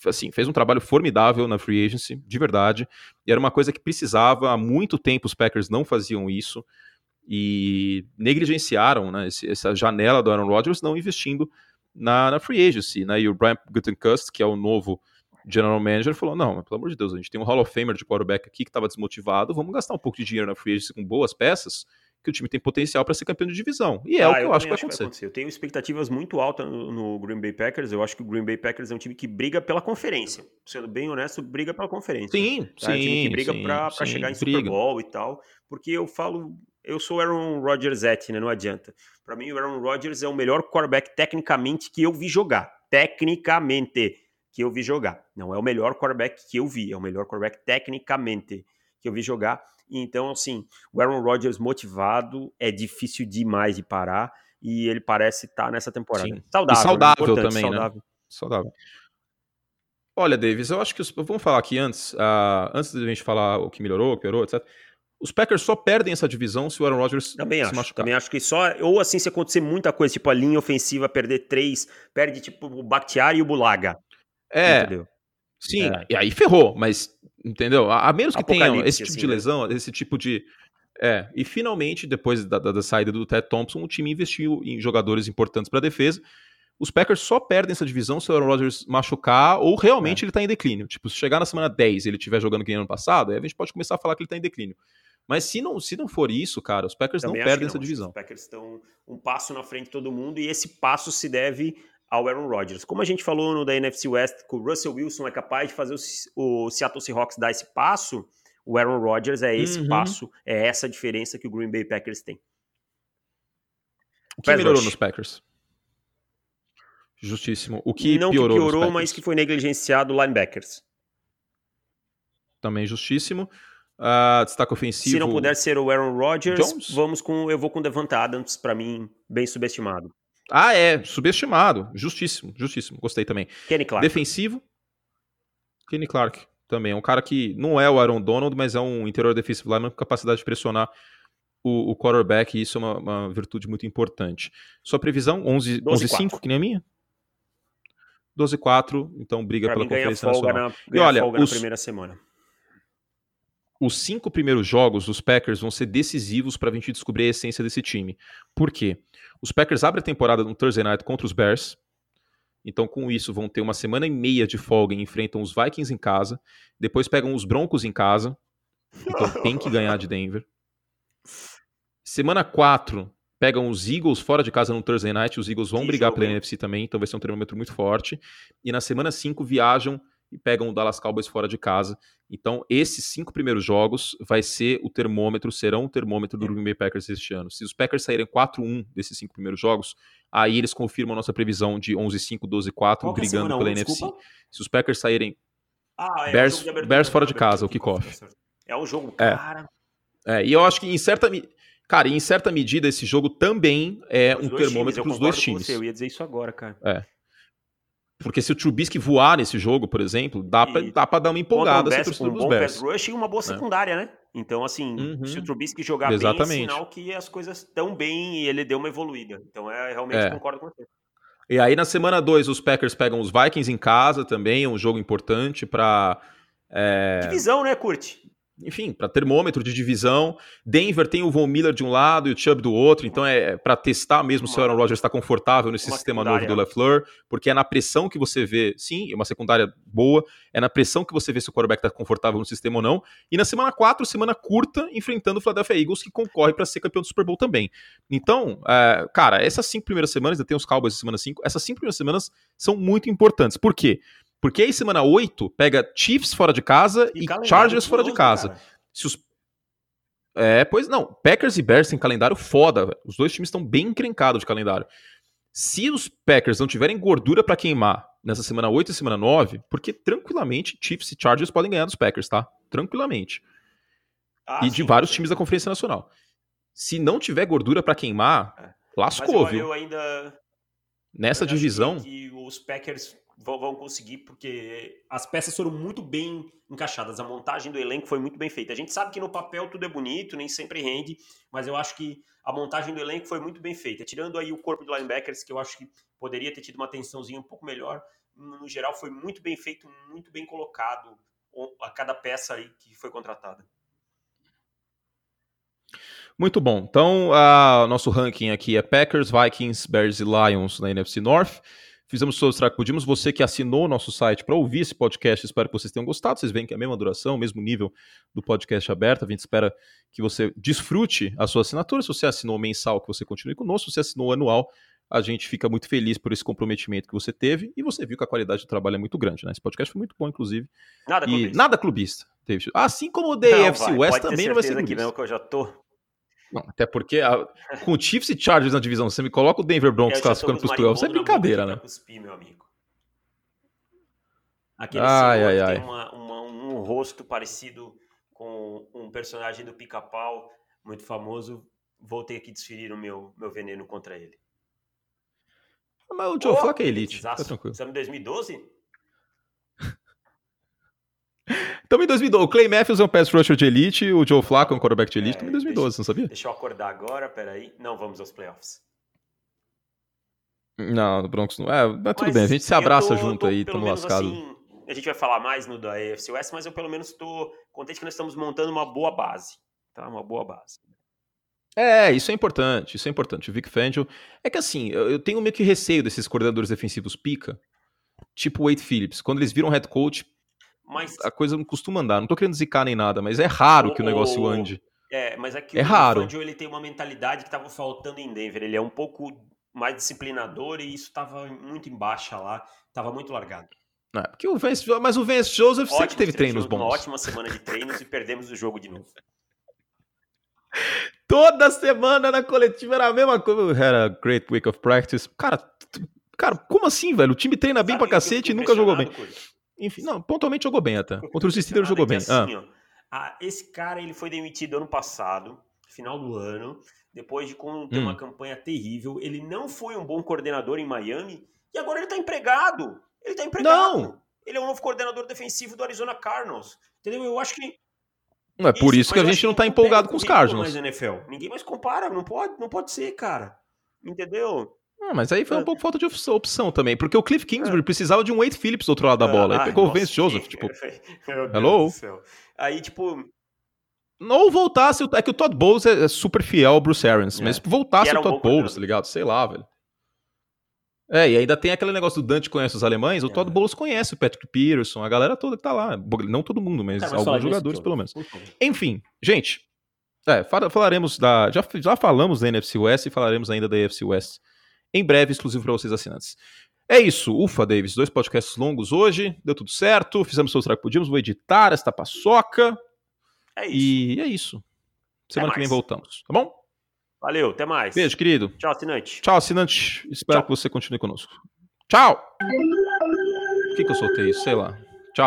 assim, fez um trabalho formidável na free agency, de verdade. E era uma coisa que precisava. Há muito tempo os Packers não faziam isso. E negligenciaram né, esse- essa janela do Aaron Rodgers não investindo na, na free agency. Né, e o Brian Gutenkust, que é o novo general manager, falou: não, pelo amor de Deus, a gente tem um Hall of Famer de quarterback aqui que estava desmotivado, vamos gastar um pouco de dinheiro na free agency com boas peças, que o time tem potencial para ser campeão de divisão. E é o Ah, que eu, acho que vai acontecer. Eu tenho expectativas muito altas no, no Green Bay Packers. Eu acho que o Green Bay Packers é um time que briga pela conferência. Sendo bem honesto, briga pela conferência. Sim, Tá? É um time sim, que briga sim, sim, chegar em briga. Super Bowl e tal. Porque eu falo, eu sou Aaron Rodgers et, né? Não adianta. Pra mim, o Aaron Rodgers é o melhor quarterback tecnicamente que eu vi jogar. Tecnicamente que eu vi jogar. Não é o melhor quarterback que eu vi, é o melhor quarterback tecnicamente que eu vi jogar. Então, assim, o Aaron Rodgers motivado é difícil demais de parar e ele parece estar nessa temporada. Sim. Saudável, E saudável né? Também, né? saudável. Saudável. Olha, Davis, eu acho que os, vamos falar aqui antes, ah, antes da gente falar o que melhorou, o que piorou, etc. Os Packers só perdem essa divisão se o Aaron Rodgers Também se acho. machucar. Também acho que só. Ou assim, se acontecer muita coisa, tipo a linha ofensiva perder três, perde tipo o Bakhtiari e o Bulaga. É, Entendeu? sim, É. e aí ferrou, mas entendeu? A, a menos que tenha esse tipo assim, de né? lesão, esse tipo de é, e finalmente depois da, da- da saída do Ted Thompson, o time investiu em jogadores importantes para a defesa. Os Packers só perdem essa divisão se o Aaron Rodgers machucar ou realmente É. ele tá em declínio. Tipo, se chegar na semana 10 e ele estiver jogando que nem ano passado, aí a gente pode começar a falar que ele tá em declínio. Mas se não, se não for isso, cara, os Packers Também não perdem essa não. Divisão. Os Packers estão um passo na frente de todo mundo e esse passo se deve ao Aaron Rodgers. Como a gente falou no da NFC West, que o Russell Wilson é capaz de fazer o, o Seattle Seahawks dar esse passo, o Aaron Rodgers é esse Uhum. passo, é essa diferença que o Green Bay Packers tem. O que Pass melhorou rush. nos Packers? Justíssimo. O que não piorou, que piorou, mas que foi negligenciado linebackers. Também justíssimo. Ah, destaque ofensivo. Se não puder ser o Aaron Rodgers, Jones? vamos com eu vou com o Devonta Adams, pra mim, bem subestimado. Ah, é, subestimado. Justíssimo, justíssimo. Gostei também. Kenny Clark. Defensivo. Kenny Clark também. É um cara que não é o Aaron Donald, mas é um interior defensive lineman com capacidade de pressionar o, o quarterback, e isso é uma, uma virtude muito importante. Sua previsão, 11 12 11-5, que nem a minha? 12-4, então briga Pra pela Conferência Nacional. na, ganha olha, os- primeira semana. Os cinco primeiros jogos dos Packers vão ser decisivos para a gente descobrir a essência desse time. Por quê? Os Packers abrem a temporada no Thursday Night contra os Bears. Então, com isso, vão ter uma semana e meia de folga e enfrentam os Vikings em casa. Depois pegam os Broncos em casa. Então, tem que ganhar de Denver. Semana 4, pegam os Eagles fora de casa no Thursday Night. Os Eagles vão Que brigar jogo, pela? NFC também, então vai ser um termômetro muito forte. E na semana 5, viajam e pegam o Dallas Cowboys fora de casa. Então, esses cinco primeiros jogos vai ser o termômetro, serão o termômetro do Green Bay Packers este ano. Se os Packers saírem 4-1 desses cinco primeiros jogos, aí eles confirmam a nossa previsão de 11-5, 12-4, Qual que é brigando pela um, NFC. desculpa? Se os Packers saírem. Ah, é, Bears- o jogo de abertura, Bears fora de casa, o kickoff. tá. É um jogo, É. cara. É, e eu acho que em certa. Cara, em certa medida, esse jogo também é Os um termômetro para os dois times. você, eu ia dizer isso agora, cara. Porque se o Trubisky voar nesse jogo, por exemplo, dá pra dar uma empolgada essa um, Bears, torcida um dos bom Bears. pass rush e uma boa secundária, né? Então, assim, Uhum. se o Trubisky jogar bem, é Exatamente. sinal que as coisas estão bem e ele deu uma evoluída. Então, é, realmente É. concordo com você. E aí na semana 2 os Packers pegam os Vikings em casa também, é um jogo importante pra. é, Divisão, né, Curte? Enfim, para termômetro de divisão. Denver tem o Von Miller de um lado e o Chubb do outro, então é para testar mesmo se o Aaron Rodgers está confortável nesse Uma sistema novo do secundária. LaFleur, porque é na pressão que você vê, sim, é uma secundária boa, é na pressão que você vê se o quarterback está confortável no sistema ou não. E na semana 4, semana curta, enfrentando o Philadelphia Eagles, que concorre para ser campeão do Super Bowl também. Então, é, cara, essas cinco primeiras semanas, ainda tem os Cowboys na semana 5, essas cinco primeiras semanas são muito importantes. Por quê? Porque aí semana 8 pega Chiefs fora de casa e, e Chargers fora de casa. Cara. Se os é, pois não. Packers e Bears têm calendário foda. Véio. Os dois times estão bem encrencados de calendário. Se os Packers não tiverem gordura para queimar nessa semana 8 e semana 9, porque tranquilamente Chiefs e Chargers podem ganhar dos Packers, tá? Tranquilamente. Ah, e sim, de vários sim. times da Conferência Nacional. Se não tiver gordura para queimar, é. lascou, eu, viu? Eu ainda. Nessa eu divisão. Que os Packers vão, vão conseguir, porque as peças foram muito bem encaixadas. A montagem do elenco foi muito bem feita. A gente sabe que no papel tudo é bonito, nem sempre rende, mas eu acho que a montagem do elenco foi muito bem feita. Tirando aí o corpo de linebackers, que eu acho que poderia ter tido uma atençãozinha um pouco melhor, no geral foi muito bem feito, muito bem colocado a cada peça aí que foi contratada. Muito bom. Então, o nosso ranking aqui é Packers, Vikings, Bears e Lions na NFC North. Fizemos todos os que podíamos. Você que assinou o nosso site para ouvir esse podcast, espero que vocês tenham gostado. Vocês veem que é a mesma duração, o mesmo nível do podcast aberto. A gente espera que você desfrute a sua assinatura. Se você assinou mensal, que você continue conosco. Se você assinou anual, a gente fica muito feliz por esse comprometimento que você teve. E você viu que a qualidade do trabalho é muito grande, né? Esse podcast foi muito bom, inclusive. Nada e clubista. Nada clubista. Assim como o DFC West também não vai ser clubista. Que não, que eu já tô não, até porque a, com o Chiefs e Chargers na divisão, você me coloca o Denver Broncos classificando para os playoffs, é brincadeira, né? Cuspir, meu amigo. Aquele ai, ai, ai. tem uma, uma, um rosto parecido com um personagem do Pica-Pau, muito famoso. Voltei aqui desferir o meu, meu veneno contra ele. Mas o Joe oh, Flacco é elite, tá tranquilo. Estamos em 2012? Estamos em 2012. O Clay Matthews é um pass rusher de elite, o Joe Flacco é um quarterback de elite. Estamos é, em 2012, deixa, não sabia? Deixa eu acordar agora, peraí. Não, vamos aos playoffs. Não, no Broncos não. É, mas tudo bem, a gente se abraça tô, junto tô, aí, estamos lascados. Assim, a gente vai falar mais no da AFC West, mas eu pelo menos estou contente que nós estamos montando uma boa base. Tá? Uma boa base. É, isso é importante, isso é importante. O Vic Fangio. É que assim, eu, eu tenho meio que receio desses coordenadores defensivos pica, tipo o Wade Phillips. Quando eles viram head coach, mas... A coisa não costuma andar. Não tô querendo zicar nem nada, mas é raro que o negócio ande. É, mas é, é o raro. Fangio, ele tem uma mentalidade que tava faltando em Denver. Ele é um pouco mais disciplinador e isso tava muito em baixa lá. Tava muito largado. É, porque o Vance, mas o Vance Joseph Ótimo, sempre teve treinos bons. Uma ótima semana de treinos e perdemos o jogo de novo. [laughs] Toda semana na coletiva era a mesma coisa. Era great week of practice. Cara, cara, como assim, velho? O time treina bem Sabe pra cacete e nunca jogou bem. Coisa. Enfim, não, pontualmente jogou bem até. Contra os Steelers jogou bem. Assim, ah. Ó, ah, esse cara ele foi demitido ano passado, final do ano, depois de ter hum. uma campanha terrível. Ele não foi um bom coordenador em Miami e agora ele tá empregado. Ele tá empregado. Não. Ele é o novo coordenador defensivo do Arizona Cardinals. Entendeu? Eu acho que não é por isso, isso que a gente não tá empolgado com os Cardinals. Mais NFL. Ninguém mais compara, não pode, não pode ser, cara. Entendeu? Ah, mas aí foi um é. pouco falta de opção também, porque o Cliff Kingsbury é. precisava de um Wade Phillips do outro lado da bola. Ah, aí pegou o Vance Joseph, tipo. [laughs] Hello? Aí, tipo. Não voltasse. É que o Todd Bowles é, é super fiel ao Bruce Arians, é. mas voltasse o Todd um Bowles, tá ligado? Sei lá, velho. É, e ainda tem aquele negócio do Dante conhece os alemães, o é. Todd Bowles conhece o Patrick Peterson, a galera toda que tá lá. Não todo mundo, mas, mas alguns jogadores, pelo menos. Enfim, gente. É, falaremos da. Já, já falamos da NFC West e falaremos ainda da AFC West em breve, exclusivo para vocês assinantes. É isso, ufa, Davis. Dois podcasts longos hoje, deu tudo certo, fizemos o que podíamos, vou editar esta paçoca. É isso. E é isso. Semana que vem voltamos, tá bom? Valeu, até mais. Beijo, querido. Tchau, assinante. Tchau, assinante. Espero Tchau. que você continue conosco. Tchau! Por que, que eu soltei isso? Sei lá.